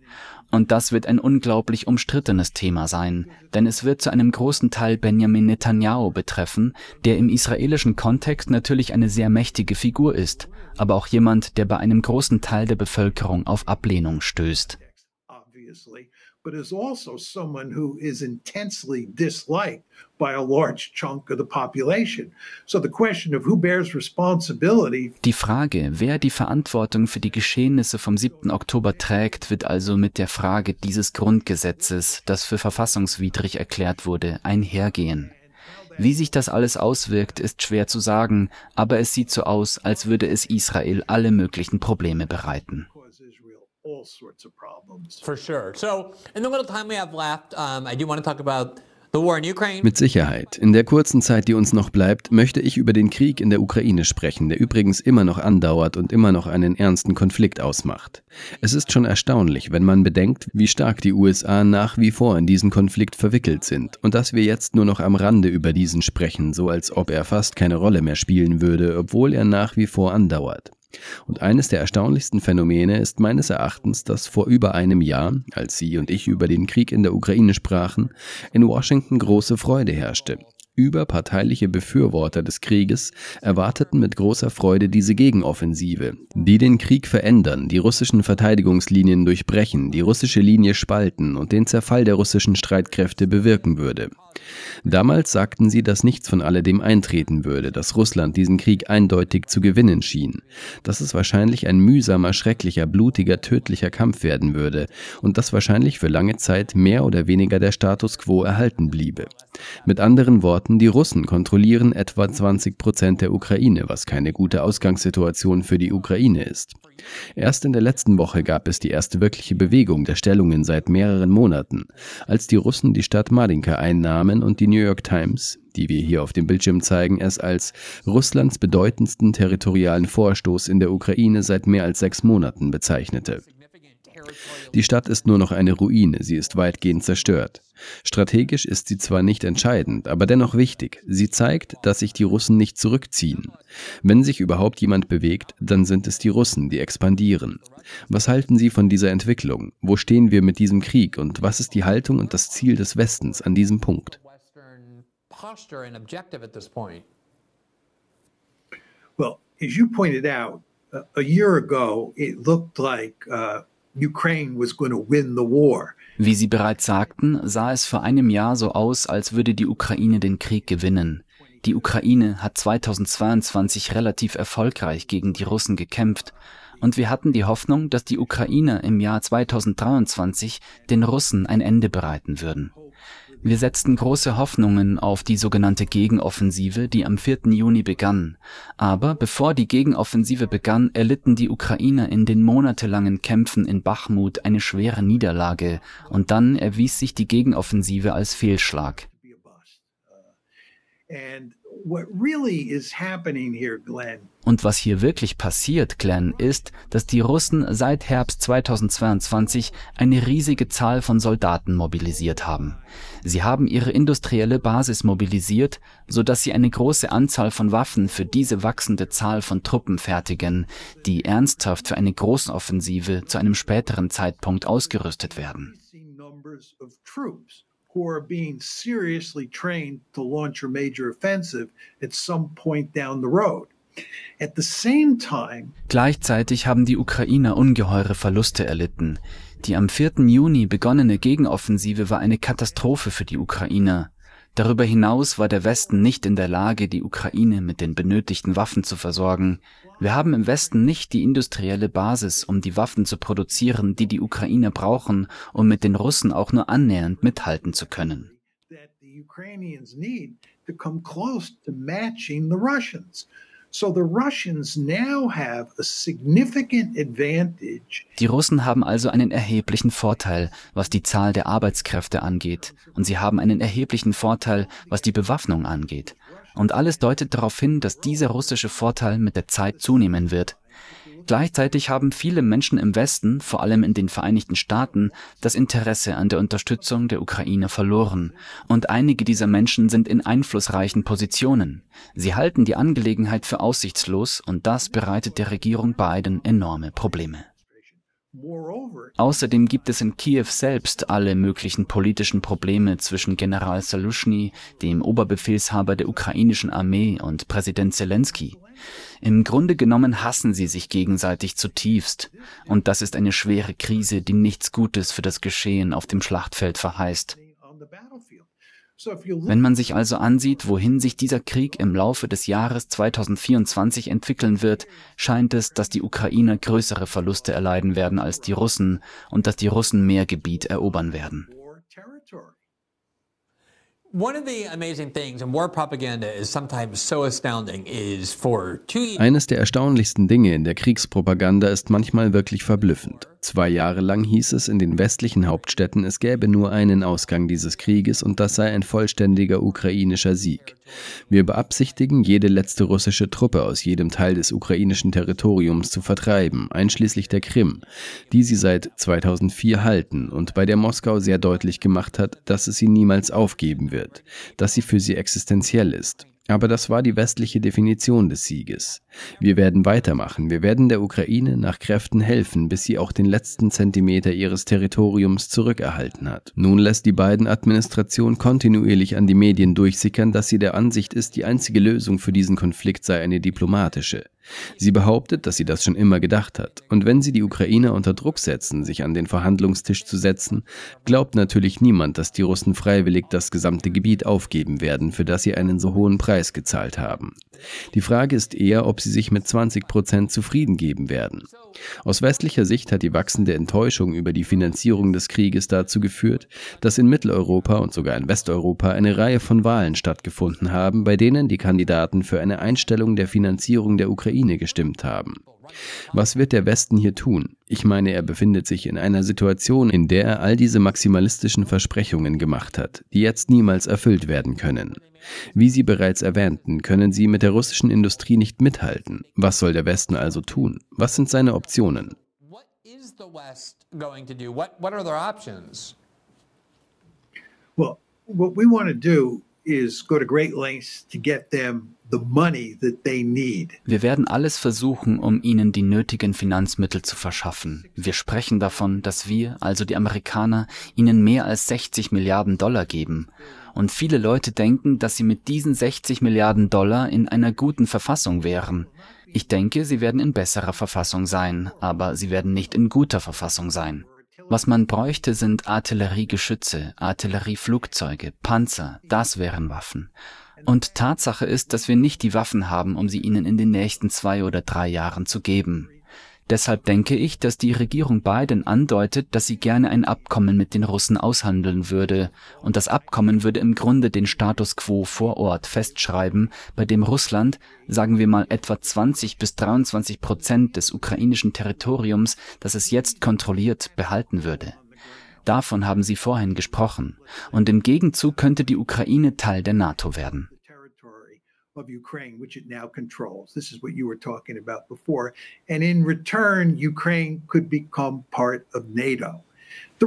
Und das wird ein unglaublich umstrittenes Thema sein, denn es wird zu einem großen Teil Benjamin Netanyahu betreffen, der im israelischen Kontext natürlich eine sehr mächtige Figur ist, aber auch jemand, der bei einem großen Teil der Bevölkerung auf Ablehnung stößt but is also someone who is intensely disliked by a large chunk of the population. So the question of who bears responsibility. Die Frage, wer die Verantwortung für die Geschehnisse vom 7. Oktober trägt, wird also mit der Frage dieses Grundgesetzes, das für verfassungswidrig erklärt wurde, einhergehen. Wie sich das alles auswirkt, ist schwer zu sagen, aber es sieht so aus, als würde es Israel alle möglichen Probleme bereiten. All sorts of problems. For sure. So, in the little time we have left, um, I do want to talk about Mit Sicherheit. In der kurzen Zeit, die uns noch bleibt, möchte ich über den Krieg in der Ukraine sprechen, der übrigens immer noch andauert und immer noch einen ernsten Konflikt ausmacht. Es ist schon erstaunlich, wenn man bedenkt, wie stark die USA nach wie vor in diesen Konflikt verwickelt sind und dass wir jetzt nur noch am Rande über diesen sprechen, so als ob er fast keine Rolle mehr spielen würde, obwohl er nach wie vor andauert. Und eines der erstaunlichsten Phänomene ist meines Erachtens, dass vor über einem Jahr, als Sie und ich über den Krieg in der Ukraine sprachen, in Washington große Freude herrschte. Überparteiliche Befürworter des Krieges erwarteten mit großer Freude diese Gegenoffensive, die den Krieg verändern, die russischen Verteidigungslinien durchbrechen, die russische Linie spalten und den Zerfall der russischen Streitkräfte bewirken würde. Damals sagten sie, dass nichts von alledem eintreten würde, dass Russland diesen Krieg eindeutig zu gewinnen schien, dass es wahrscheinlich ein mühsamer, schrecklicher, blutiger, tödlicher Kampf werden würde und dass wahrscheinlich für lange Zeit mehr oder weniger der Status quo erhalten bliebe. Mit anderen Worten, die Russen kontrollieren etwa 20 Prozent der Ukraine, was keine gute Ausgangssituation für die Ukraine ist. Erst in der letzten Woche gab es die erste wirkliche Bewegung der Stellungen seit mehreren Monaten, als die Russen die Stadt Madinka einnahmen und die New York Times, die wir hier auf dem Bildschirm zeigen, es als Russlands bedeutendsten territorialen Vorstoß in der Ukraine seit mehr als sechs Monaten bezeichnete. Die Stadt ist nur noch eine Ruine, sie ist weitgehend zerstört. Strategisch ist sie zwar nicht entscheidend, aber dennoch wichtig. Sie zeigt, dass sich die Russen nicht zurückziehen. Wenn sich überhaupt jemand bewegt, dann sind es die Russen, die expandieren. Was halten Sie von dieser Entwicklung? Wo stehen wir mit diesem Krieg und was ist die Haltung und das Ziel des Westens an diesem Punkt? Well, as you pointed out, a year ago, it looked like uh, Ukraine was going to win the war. Wie Sie bereits sagten, sah es vor einem Jahr so aus, als würde die Ukraine den Krieg gewinnen. Die Ukraine hat 2022 relativ erfolgreich gegen die Russen gekämpft und wir hatten die Hoffnung, dass die Ukrainer im Jahr 2023 den Russen ein Ende bereiten würden. Wir setzten große Hoffnungen auf die sogenannte Gegenoffensive, die am 4. Juni begann. Aber bevor die Gegenoffensive begann, erlitten die Ukrainer in den monatelangen Kämpfen in Bachmut eine schwere Niederlage und dann erwies sich die Gegenoffensive als Fehlschlag. Und was hier wirklich passiert, Glenn, ist, dass die Russen seit Herbst 2022 eine riesige Zahl von Soldaten mobilisiert haben. Sie haben ihre industrielle Basis mobilisiert, so dass sie eine große Anzahl von Waffen für diese wachsende Zahl von Truppen fertigen, die ernsthaft für eine Großoffensive zu einem späteren Zeitpunkt ausgerüstet werden Gleichzeitig haben die Ukrainer ungeheure Verluste erlitten. Die am 4. Juni begonnene Gegenoffensive war eine Katastrophe für die Ukrainer. Darüber hinaus war der Westen nicht in der Lage, die Ukraine mit den benötigten Waffen zu versorgen. Wir haben im Westen nicht die industrielle Basis, um die Waffen zu produzieren, die die Ukrainer brauchen, um mit den Russen auch nur annähernd mithalten zu können. Die Russen haben also einen erheblichen Vorteil, was die Zahl der Arbeitskräfte angeht, und sie haben einen erheblichen Vorteil, was die Bewaffnung angeht. Und alles deutet darauf hin, dass dieser russische Vorteil mit der Zeit zunehmen wird. Gleichzeitig haben viele Menschen im Westen, vor allem in den Vereinigten Staaten, das Interesse an der Unterstützung der Ukraine verloren, und einige dieser Menschen sind in einflussreichen Positionen. Sie halten die Angelegenheit für aussichtslos, und das bereitet der Regierung Biden enorme Probleme. Außerdem gibt es in Kiew selbst alle möglichen politischen Probleme zwischen General Salushny, dem Oberbefehlshaber der ukrainischen Armee, und Präsident Zelensky. Im Grunde genommen hassen sie sich gegenseitig zutiefst, und das ist eine schwere Krise, die nichts Gutes für das Geschehen auf dem Schlachtfeld verheißt. Wenn man sich also ansieht, wohin sich dieser Krieg im Laufe des Jahres 2024 entwickeln wird, scheint es, dass die Ukrainer größere Verluste erleiden werden als die Russen und dass die Russen mehr Gebiet erobern werden. Eines der erstaunlichsten Dinge in der Kriegspropaganda ist manchmal wirklich verblüffend. Zwei Jahre lang hieß es in den westlichen Hauptstädten, es gäbe nur einen Ausgang dieses Krieges und das sei ein vollständiger ukrainischer Sieg. Wir beabsichtigen, jede letzte russische Truppe aus jedem Teil des ukrainischen Territoriums zu vertreiben, einschließlich der Krim, die sie seit 2004 halten und bei der Moskau sehr deutlich gemacht hat, dass es sie niemals aufgeben wird, dass sie für sie existenziell ist. Aber das war die westliche Definition des Sieges. Wir werden weitermachen. Wir werden der Ukraine nach Kräften helfen, bis sie auch den letzten Zentimeter ihres Territoriums zurückerhalten hat. Nun lässt die beiden Administration kontinuierlich an die Medien durchsickern, dass sie der Ansicht ist, die einzige Lösung für diesen Konflikt sei eine diplomatische. Sie behauptet, dass sie das schon immer gedacht hat. Und wenn sie die Ukrainer unter Druck setzen, sich an den Verhandlungstisch zu setzen, glaubt natürlich niemand, dass die Russen freiwillig das gesamte Gebiet aufgeben werden, für das sie einen so hohen Preis gezahlt haben. Die Frage ist eher, ob sie sich mit 20 Prozent zufrieden geben werden. Aus westlicher Sicht hat die wachsende Enttäuschung über die Finanzierung des Krieges dazu geführt, dass in Mitteleuropa und sogar in Westeuropa eine Reihe von Wahlen stattgefunden haben, bei denen die Kandidaten für eine Einstellung der Finanzierung der Ukraine gestimmt haben. Was wird der Westen hier tun? Ich meine, er befindet sich in einer Situation, in der er all diese maximalistischen Versprechungen gemacht hat, die jetzt niemals erfüllt werden können. Wie Sie bereits erwähnten, können Sie mit der russischen Industrie nicht mithalten. Was soll der Westen also tun? Was sind seine Optionen? Well, what we want to do is go to great lengths to get them wir werden alles versuchen, um ihnen die nötigen Finanzmittel zu verschaffen. Wir sprechen davon, dass wir, also die Amerikaner, ihnen mehr als 60 Milliarden Dollar geben. Und viele Leute denken, dass sie mit diesen 60 Milliarden Dollar in einer guten Verfassung wären. Ich denke, sie werden in besserer Verfassung sein, aber sie werden nicht in guter Verfassung sein. Was man bräuchte, sind Artilleriegeschütze, Artillerieflugzeuge, Panzer, das wären Waffen. Und Tatsache ist, dass wir nicht die Waffen haben, um sie ihnen in den nächsten zwei oder drei Jahren zu geben. Deshalb denke ich, dass die Regierung Biden andeutet, dass sie gerne ein Abkommen mit den Russen aushandeln würde, und das Abkommen würde im Grunde den Status quo vor Ort festschreiben, bei dem Russland, sagen wir mal etwa 20 bis 23 Prozent des ukrainischen Territoriums, das es jetzt kontrolliert, behalten würde. Davon haben Sie vorhin gesprochen, und im Gegenzug könnte die Ukraine Teil der NATO werden of Ukraine, which it now controls. This is what you were talking about before. And in return, Ukraine could become part of NATO. Die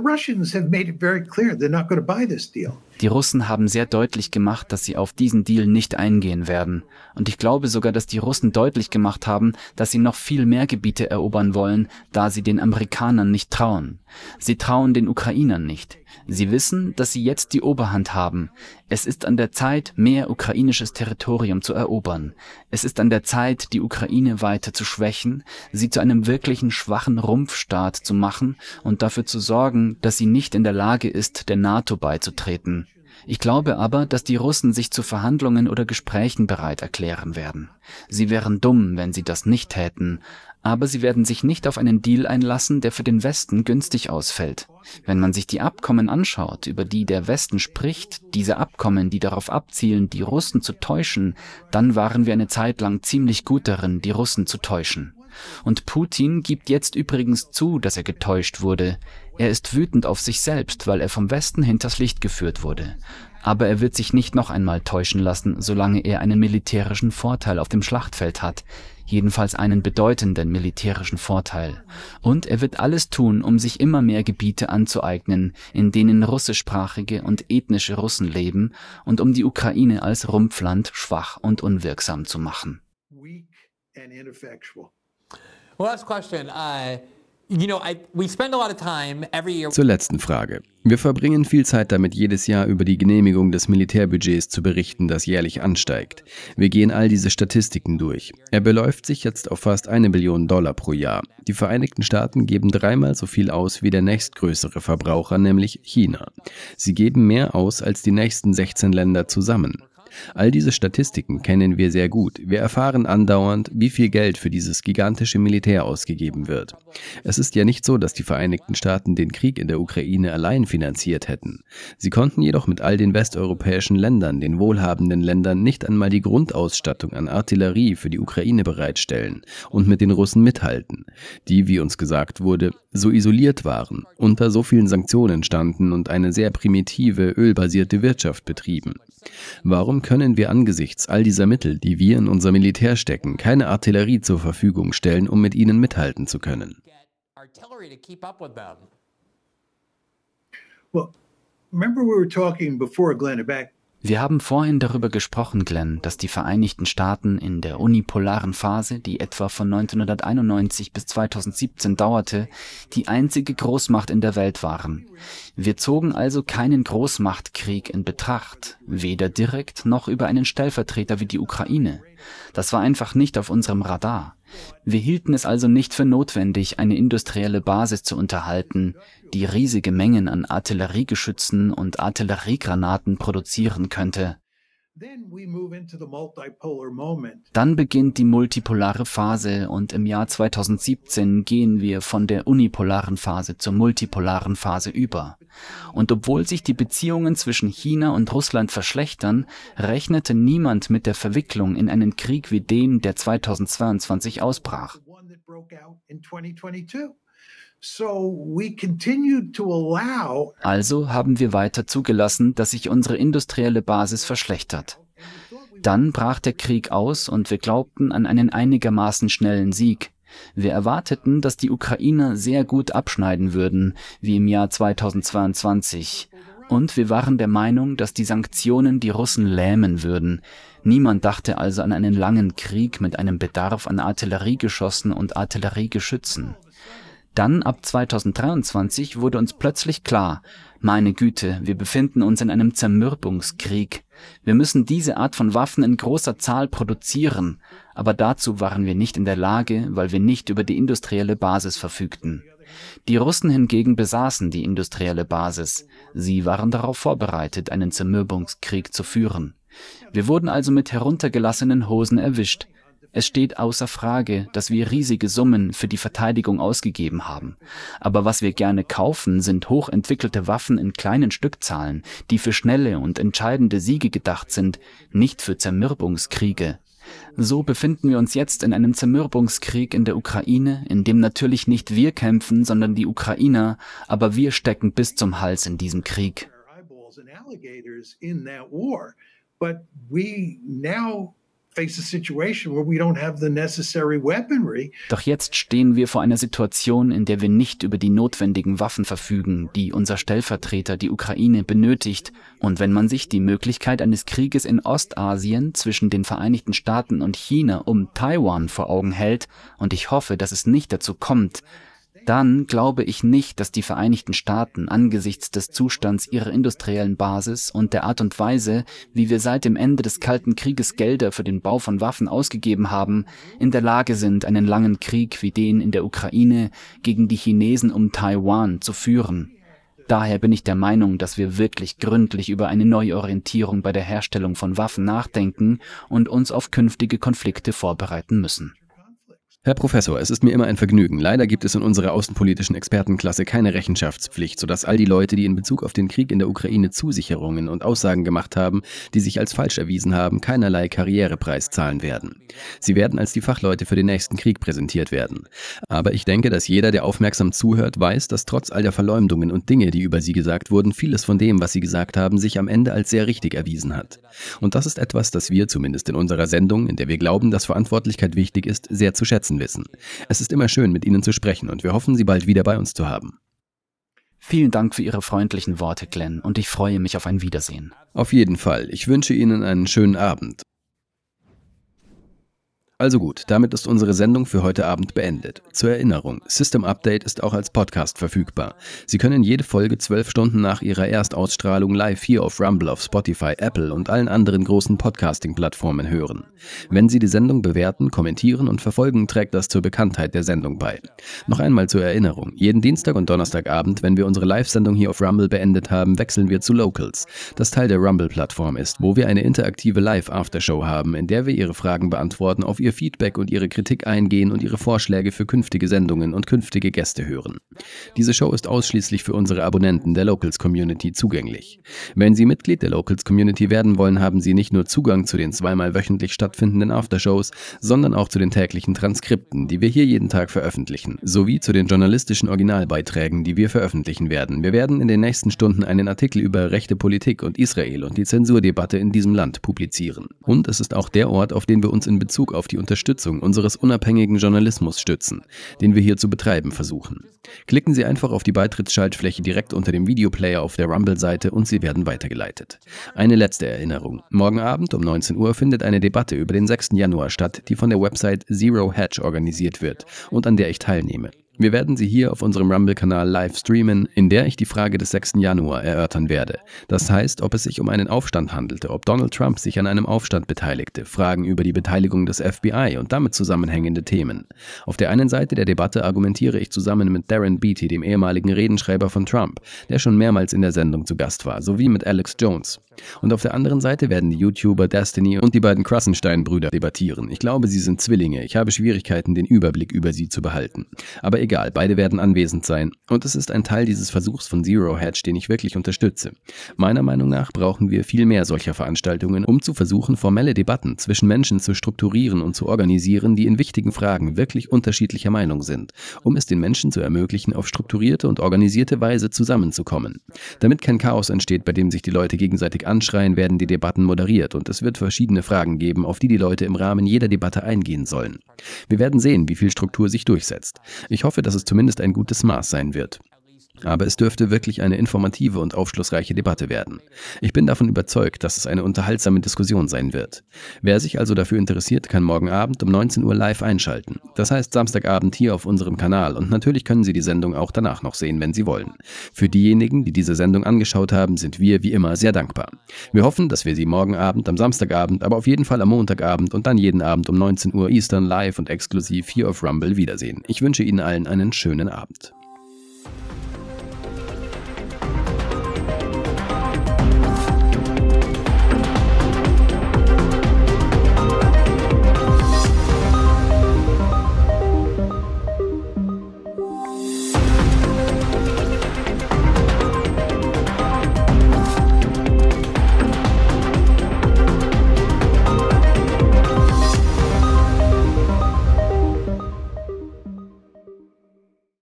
Russen haben sehr deutlich gemacht, dass sie auf diesen Deal nicht eingehen werden. Und ich glaube sogar, dass die Russen deutlich gemacht haben, dass sie noch viel mehr Gebiete erobern wollen, da sie den Amerikanern nicht trauen. Sie trauen den Ukrainern nicht. Sie wissen, dass sie jetzt die Oberhand haben. Es ist an der Zeit, mehr ukrainisches Territorium zu erobern. Es ist an der Zeit, die Ukraine weiter zu schwächen, sie zu einem wirklichen schwachen Rumpfstaat zu machen und dafür zu sorgen, dass sie nicht in der Lage ist, der NATO beizutreten. Ich glaube aber, dass die Russen sich zu Verhandlungen oder Gesprächen bereit erklären werden. Sie wären dumm, wenn sie das nicht täten, aber sie werden sich nicht auf einen Deal einlassen, der für den Westen günstig ausfällt. Wenn man sich die Abkommen anschaut, über die der Westen spricht, diese Abkommen, die darauf abzielen, die Russen zu täuschen, dann waren wir eine Zeit lang ziemlich gut darin, die Russen zu täuschen. Und Putin gibt jetzt übrigens zu, dass er getäuscht wurde. Er ist wütend auf sich selbst, weil er vom Westen hinters Licht geführt wurde. Aber er wird sich nicht noch einmal täuschen lassen, solange er einen militärischen Vorteil auf dem Schlachtfeld hat, jedenfalls einen bedeutenden militärischen Vorteil. Und er wird alles tun, um sich immer mehr Gebiete anzueignen, in denen russischsprachige und ethnische Russen leben, und um die Ukraine als Rumpfland schwach und unwirksam zu machen. Last question. Uh zur letzten Frage. Wir verbringen viel Zeit damit, jedes Jahr über die Genehmigung des Militärbudgets zu berichten, das jährlich ansteigt. Wir gehen all diese Statistiken durch. Er beläuft sich jetzt auf fast eine Billion Dollar pro Jahr. Die Vereinigten Staaten geben dreimal so viel aus wie der nächstgrößere Verbraucher, nämlich China. Sie geben mehr aus als die nächsten 16 Länder zusammen. All diese Statistiken kennen wir sehr gut. Wir erfahren andauernd, wie viel Geld für dieses gigantische Militär ausgegeben wird. Es ist ja nicht so, dass die Vereinigten Staaten den Krieg in der Ukraine allein finanziert hätten. Sie konnten jedoch mit all den westeuropäischen Ländern, den wohlhabenden Ländern, nicht einmal die Grundausstattung an Artillerie für die Ukraine bereitstellen und mit den Russen mithalten, die, wie uns gesagt wurde, so isoliert waren, unter so vielen Sanktionen standen und eine sehr primitive, ölbasierte Wirtschaft betrieben. Warum können wir angesichts all dieser Mittel, die wir in unser Militär stecken, keine Artillerie zur Verfügung stellen, um mit ihnen mithalten zu können? Well, remember we were talking before, Glenn, about wir haben vorhin darüber gesprochen, Glenn, dass die Vereinigten Staaten in der unipolaren Phase, die etwa von 1991 bis 2017 dauerte, die einzige Großmacht in der Welt waren. Wir zogen also keinen Großmachtkrieg in Betracht, weder direkt noch über einen Stellvertreter wie die Ukraine. Das war einfach nicht auf unserem Radar. Wir hielten es also nicht für notwendig, eine industrielle Basis zu unterhalten, die riesige Mengen an Artilleriegeschützen und Artilleriegranaten produzieren könnte. Dann beginnt die multipolare Phase und im Jahr 2017 gehen wir von der unipolaren Phase zur multipolaren Phase über. Und obwohl sich die Beziehungen zwischen China und Russland verschlechtern, rechnete niemand mit der Verwicklung in einen Krieg wie den, der 2022 ausbrach. Also haben wir weiter zugelassen, dass sich unsere industrielle Basis verschlechtert. Dann brach der Krieg aus und wir glaubten an einen einigermaßen schnellen Sieg. Wir erwarteten, dass die Ukrainer sehr gut abschneiden würden, wie im Jahr 2022. Und wir waren der Meinung, dass die Sanktionen die Russen lähmen würden. Niemand dachte also an einen langen Krieg mit einem Bedarf an Artilleriegeschossen und Artilleriegeschützen. Dann ab 2023 wurde uns plötzlich klar, meine Güte, wir befinden uns in einem Zermürbungskrieg. Wir müssen diese Art von Waffen in großer Zahl produzieren, aber dazu waren wir nicht in der Lage, weil wir nicht über die industrielle Basis verfügten. Die Russen hingegen besaßen die industrielle Basis. Sie waren darauf vorbereitet, einen Zermürbungskrieg zu führen. Wir wurden also mit heruntergelassenen Hosen erwischt. Es steht außer Frage, dass wir riesige Summen für die Verteidigung ausgegeben haben. Aber was wir gerne kaufen, sind hochentwickelte Waffen in kleinen Stückzahlen, die für schnelle und entscheidende Siege gedacht sind, nicht für Zermürbungskriege. So befinden wir uns jetzt in einem Zermürbungskrieg in der Ukraine, in dem natürlich nicht wir kämpfen, sondern die Ukrainer, aber wir stecken bis zum Hals in diesem Krieg. But we now doch jetzt stehen wir vor einer Situation, in der wir nicht über die notwendigen Waffen verfügen, die unser Stellvertreter die Ukraine benötigt. Und wenn man sich die Möglichkeit eines Krieges in Ostasien zwischen den Vereinigten Staaten und China um Taiwan vor Augen hält, und ich hoffe, dass es nicht dazu kommt, dann glaube ich nicht, dass die Vereinigten Staaten angesichts des Zustands ihrer industriellen Basis und der Art und Weise, wie wir seit dem Ende des Kalten Krieges Gelder für den Bau von Waffen ausgegeben haben, in der Lage sind, einen langen Krieg wie den in der Ukraine gegen die Chinesen um Taiwan zu führen. Daher bin ich der Meinung, dass wir wirklich gründlich über eine Neuorientierung bei der Herstellung von Waffen nachdenken und uns auf künftige Konflikte vorbereiten müssen. Herr Professor, es ist mir immer ein Vergnügen. Leider gibt es in unserer außenpolitischen Expertenklasse keine Rechenschaftspflicht, sodass all die Leute, die in Bezug auf den Krieg in der Ukraine Zusicherungen und Aussagen gemacht haben, die sich als falsch erwiesen haben, keinerlei Karrierepreis zahlen werden. Sie werden als die Fachleute für den nächsten Krieg präsentiert werden. Aber ich denke, dass jeder, der aufmerksam zuhört, weiß, dass trotz all der Verleumdungen und Dinge, die über sie gesagt wurden, vieles von dem, was sie gesagt haben, sich am Ende als sehr richtig erwiesen hat. Und das ist etwas, das wir, zumindest in unserer Sendung, in der wir glauben, dass Verantwortlichkeit wichtig ist, sehr zu schätzen Wissen wissen. Es ist immer schön, mit Ihnen zu sprechen und wir hoffen, Sie bald wieder bei uns zu haben. Vielen Dank für Ihre freundlichen Worte, Glenn, und ich freue mich auf ein Wiedersehen. Auf jeden Fall. Ich wünsche Ihnen einen schönen Abend. Also gut, damit ist unsere Sendung für heute Abend beendet. Zur Erinnerung, System Update ist auch als Podcast verfügbar. Sie können jede Folge zwölf Stunden nach ihrer Erstausstrahlung live hier auf Rumble, auf Spotify, Apple und allen anderen großen Podcasting-Plattformen hören. Wenn Sie die Sendung bewerten, kommentieren und verfolgen, trägt das zur Bekanntheit der Sendung bei. Noch einmal zur Erinnerung, jeden Dienstag und Donnerstagabend, wenn wir unsere Live-Sendung hier auf Rumble beendet haben, wechseln wir zu Locals, das Teil der Rumble-Plattform ist, wo wir eine interaktive Live-Aftershow haben, in der wir Ihre Fragen beantworten auf Ihr Feedback und Ihre Kritik eingehen und Ihre Vorschläge für künftige Sendungen und künftige Gäste hören. Diese Show ist ausschließlich für unsere Abonnenten der Locals Community zugänglich. Wenn Sie Mitglied der Locals Community werden wollen, haben Sie nicht nur Zugang zu den zweimal wöchentlich stattfindenden Aftershows, sondern auch zu den täglichen Transkripten, die wir hier jeden Tag veröffentlichen, sowie zu den journalistischen Originalbeiträgen, die wir veröffentlichen werden. Wir werden in den nächsten Stunden einen Artikel über rechte Politik und Israel und die Zensurdebatte in diesem Land publizieren. Und es ist auch der Ort, auf den wir uns in Bezug auf die Unterstützung unseres unabhängigen Journalismus stützen, den wir hier zu betreiben versuchen. Klicken Sie einfach auf die Beitrittsschaltfläche direkt unter dem Videoplayer auf der Rumble-Seite und Sie werden weitergeleitet. Eine letzte Erinnerung. Morgen Abend um 19 Uhr findet eine Debatte über den 6. Januar statt, die von der Website Zero Hedge organisiert wird und an der ich teilnehme. Wir werden sie hier auf unserem Rumble-Kanal live streamen, in der ich die Frage des 6. Januar erörtern werde. Das heißt, ob es sich um einen Aufstand handelte, ob Donald Trump sich an einem Aufstand beteiligte, Fragen über die Beteiligung des FBI und damit zusammenhängende Themen. Auf der einen Seite der Debatte argumentiere ich zusammen mit Darren Beatty, dem ehemaligen Redenschreiber von Trump, der schon mehrmals in der Sendung zu Gast war, sowie mit Alex Jones. Und auf der anderen Seite werden die YouTuber Destiny und die beiden Krassenstein-Brüder debattieren. Ich glaube, sie sind Zwillinge. Ich habe Schwierigkeiten, den Überblick über sie zu behalten. Aber egal, beide werden anwesend sein. Und es ist ein Teil dieses Versuchs von Zero Hedge, den ich wirklich unterstütze. Meiner Meinung nach brauchen wir viel mehr solcher Veranstaltungen, um zu versuchen, formelle Debatten zwischen Menschen zu strukturieren und zu organisieren, die in wichtigen Fragen wirklich unterschiedlicher Meinung sind, um es den Menschen zu ermöglichen, auf strukturierte und organisierte Weise zusammenzukommen. Damit kein Chaos entsteht, bei dem sich die Leute gegenseitig anschreien, werden die Debatten moderiert und es wird verschiedene Fragen geben, auf die die Leute im Rahmen jeder Debatte eingehen sollen. Wir werden sehen, wie viel Struktur sich durchsetzt. Ich hoffe, dass es zumindest ein gutes Maß sein wird. Aber es dürfte wirklich eine informative und aufschlussreiche Debatte werden. Ich bin davon überzeugt, dass es eine unterhaltsame Diskussion sein wird. Wer sich also dafür interessiert, kann morgen Abend um 19 Uhr live einschalten. Das heißt Samstagabend hier auf unserem Kanal und natürlich können Sie die Sendung auch danach noch sehen, wenn Sie wollen. Für diejenigen, die diese Sendung angeschaut haben, sind wir wie immer sehr dankbar. Wir hoffen, dass wir Sie morgen Abend, am Samstagabend, aber auf jeden Fall am Montagabend und dann jeden Abend um 19 Uhr Eastern live und exklusiv hier auf Rumble wiedersehen. Ich wünsche Ihnen allen einen schönen Abend.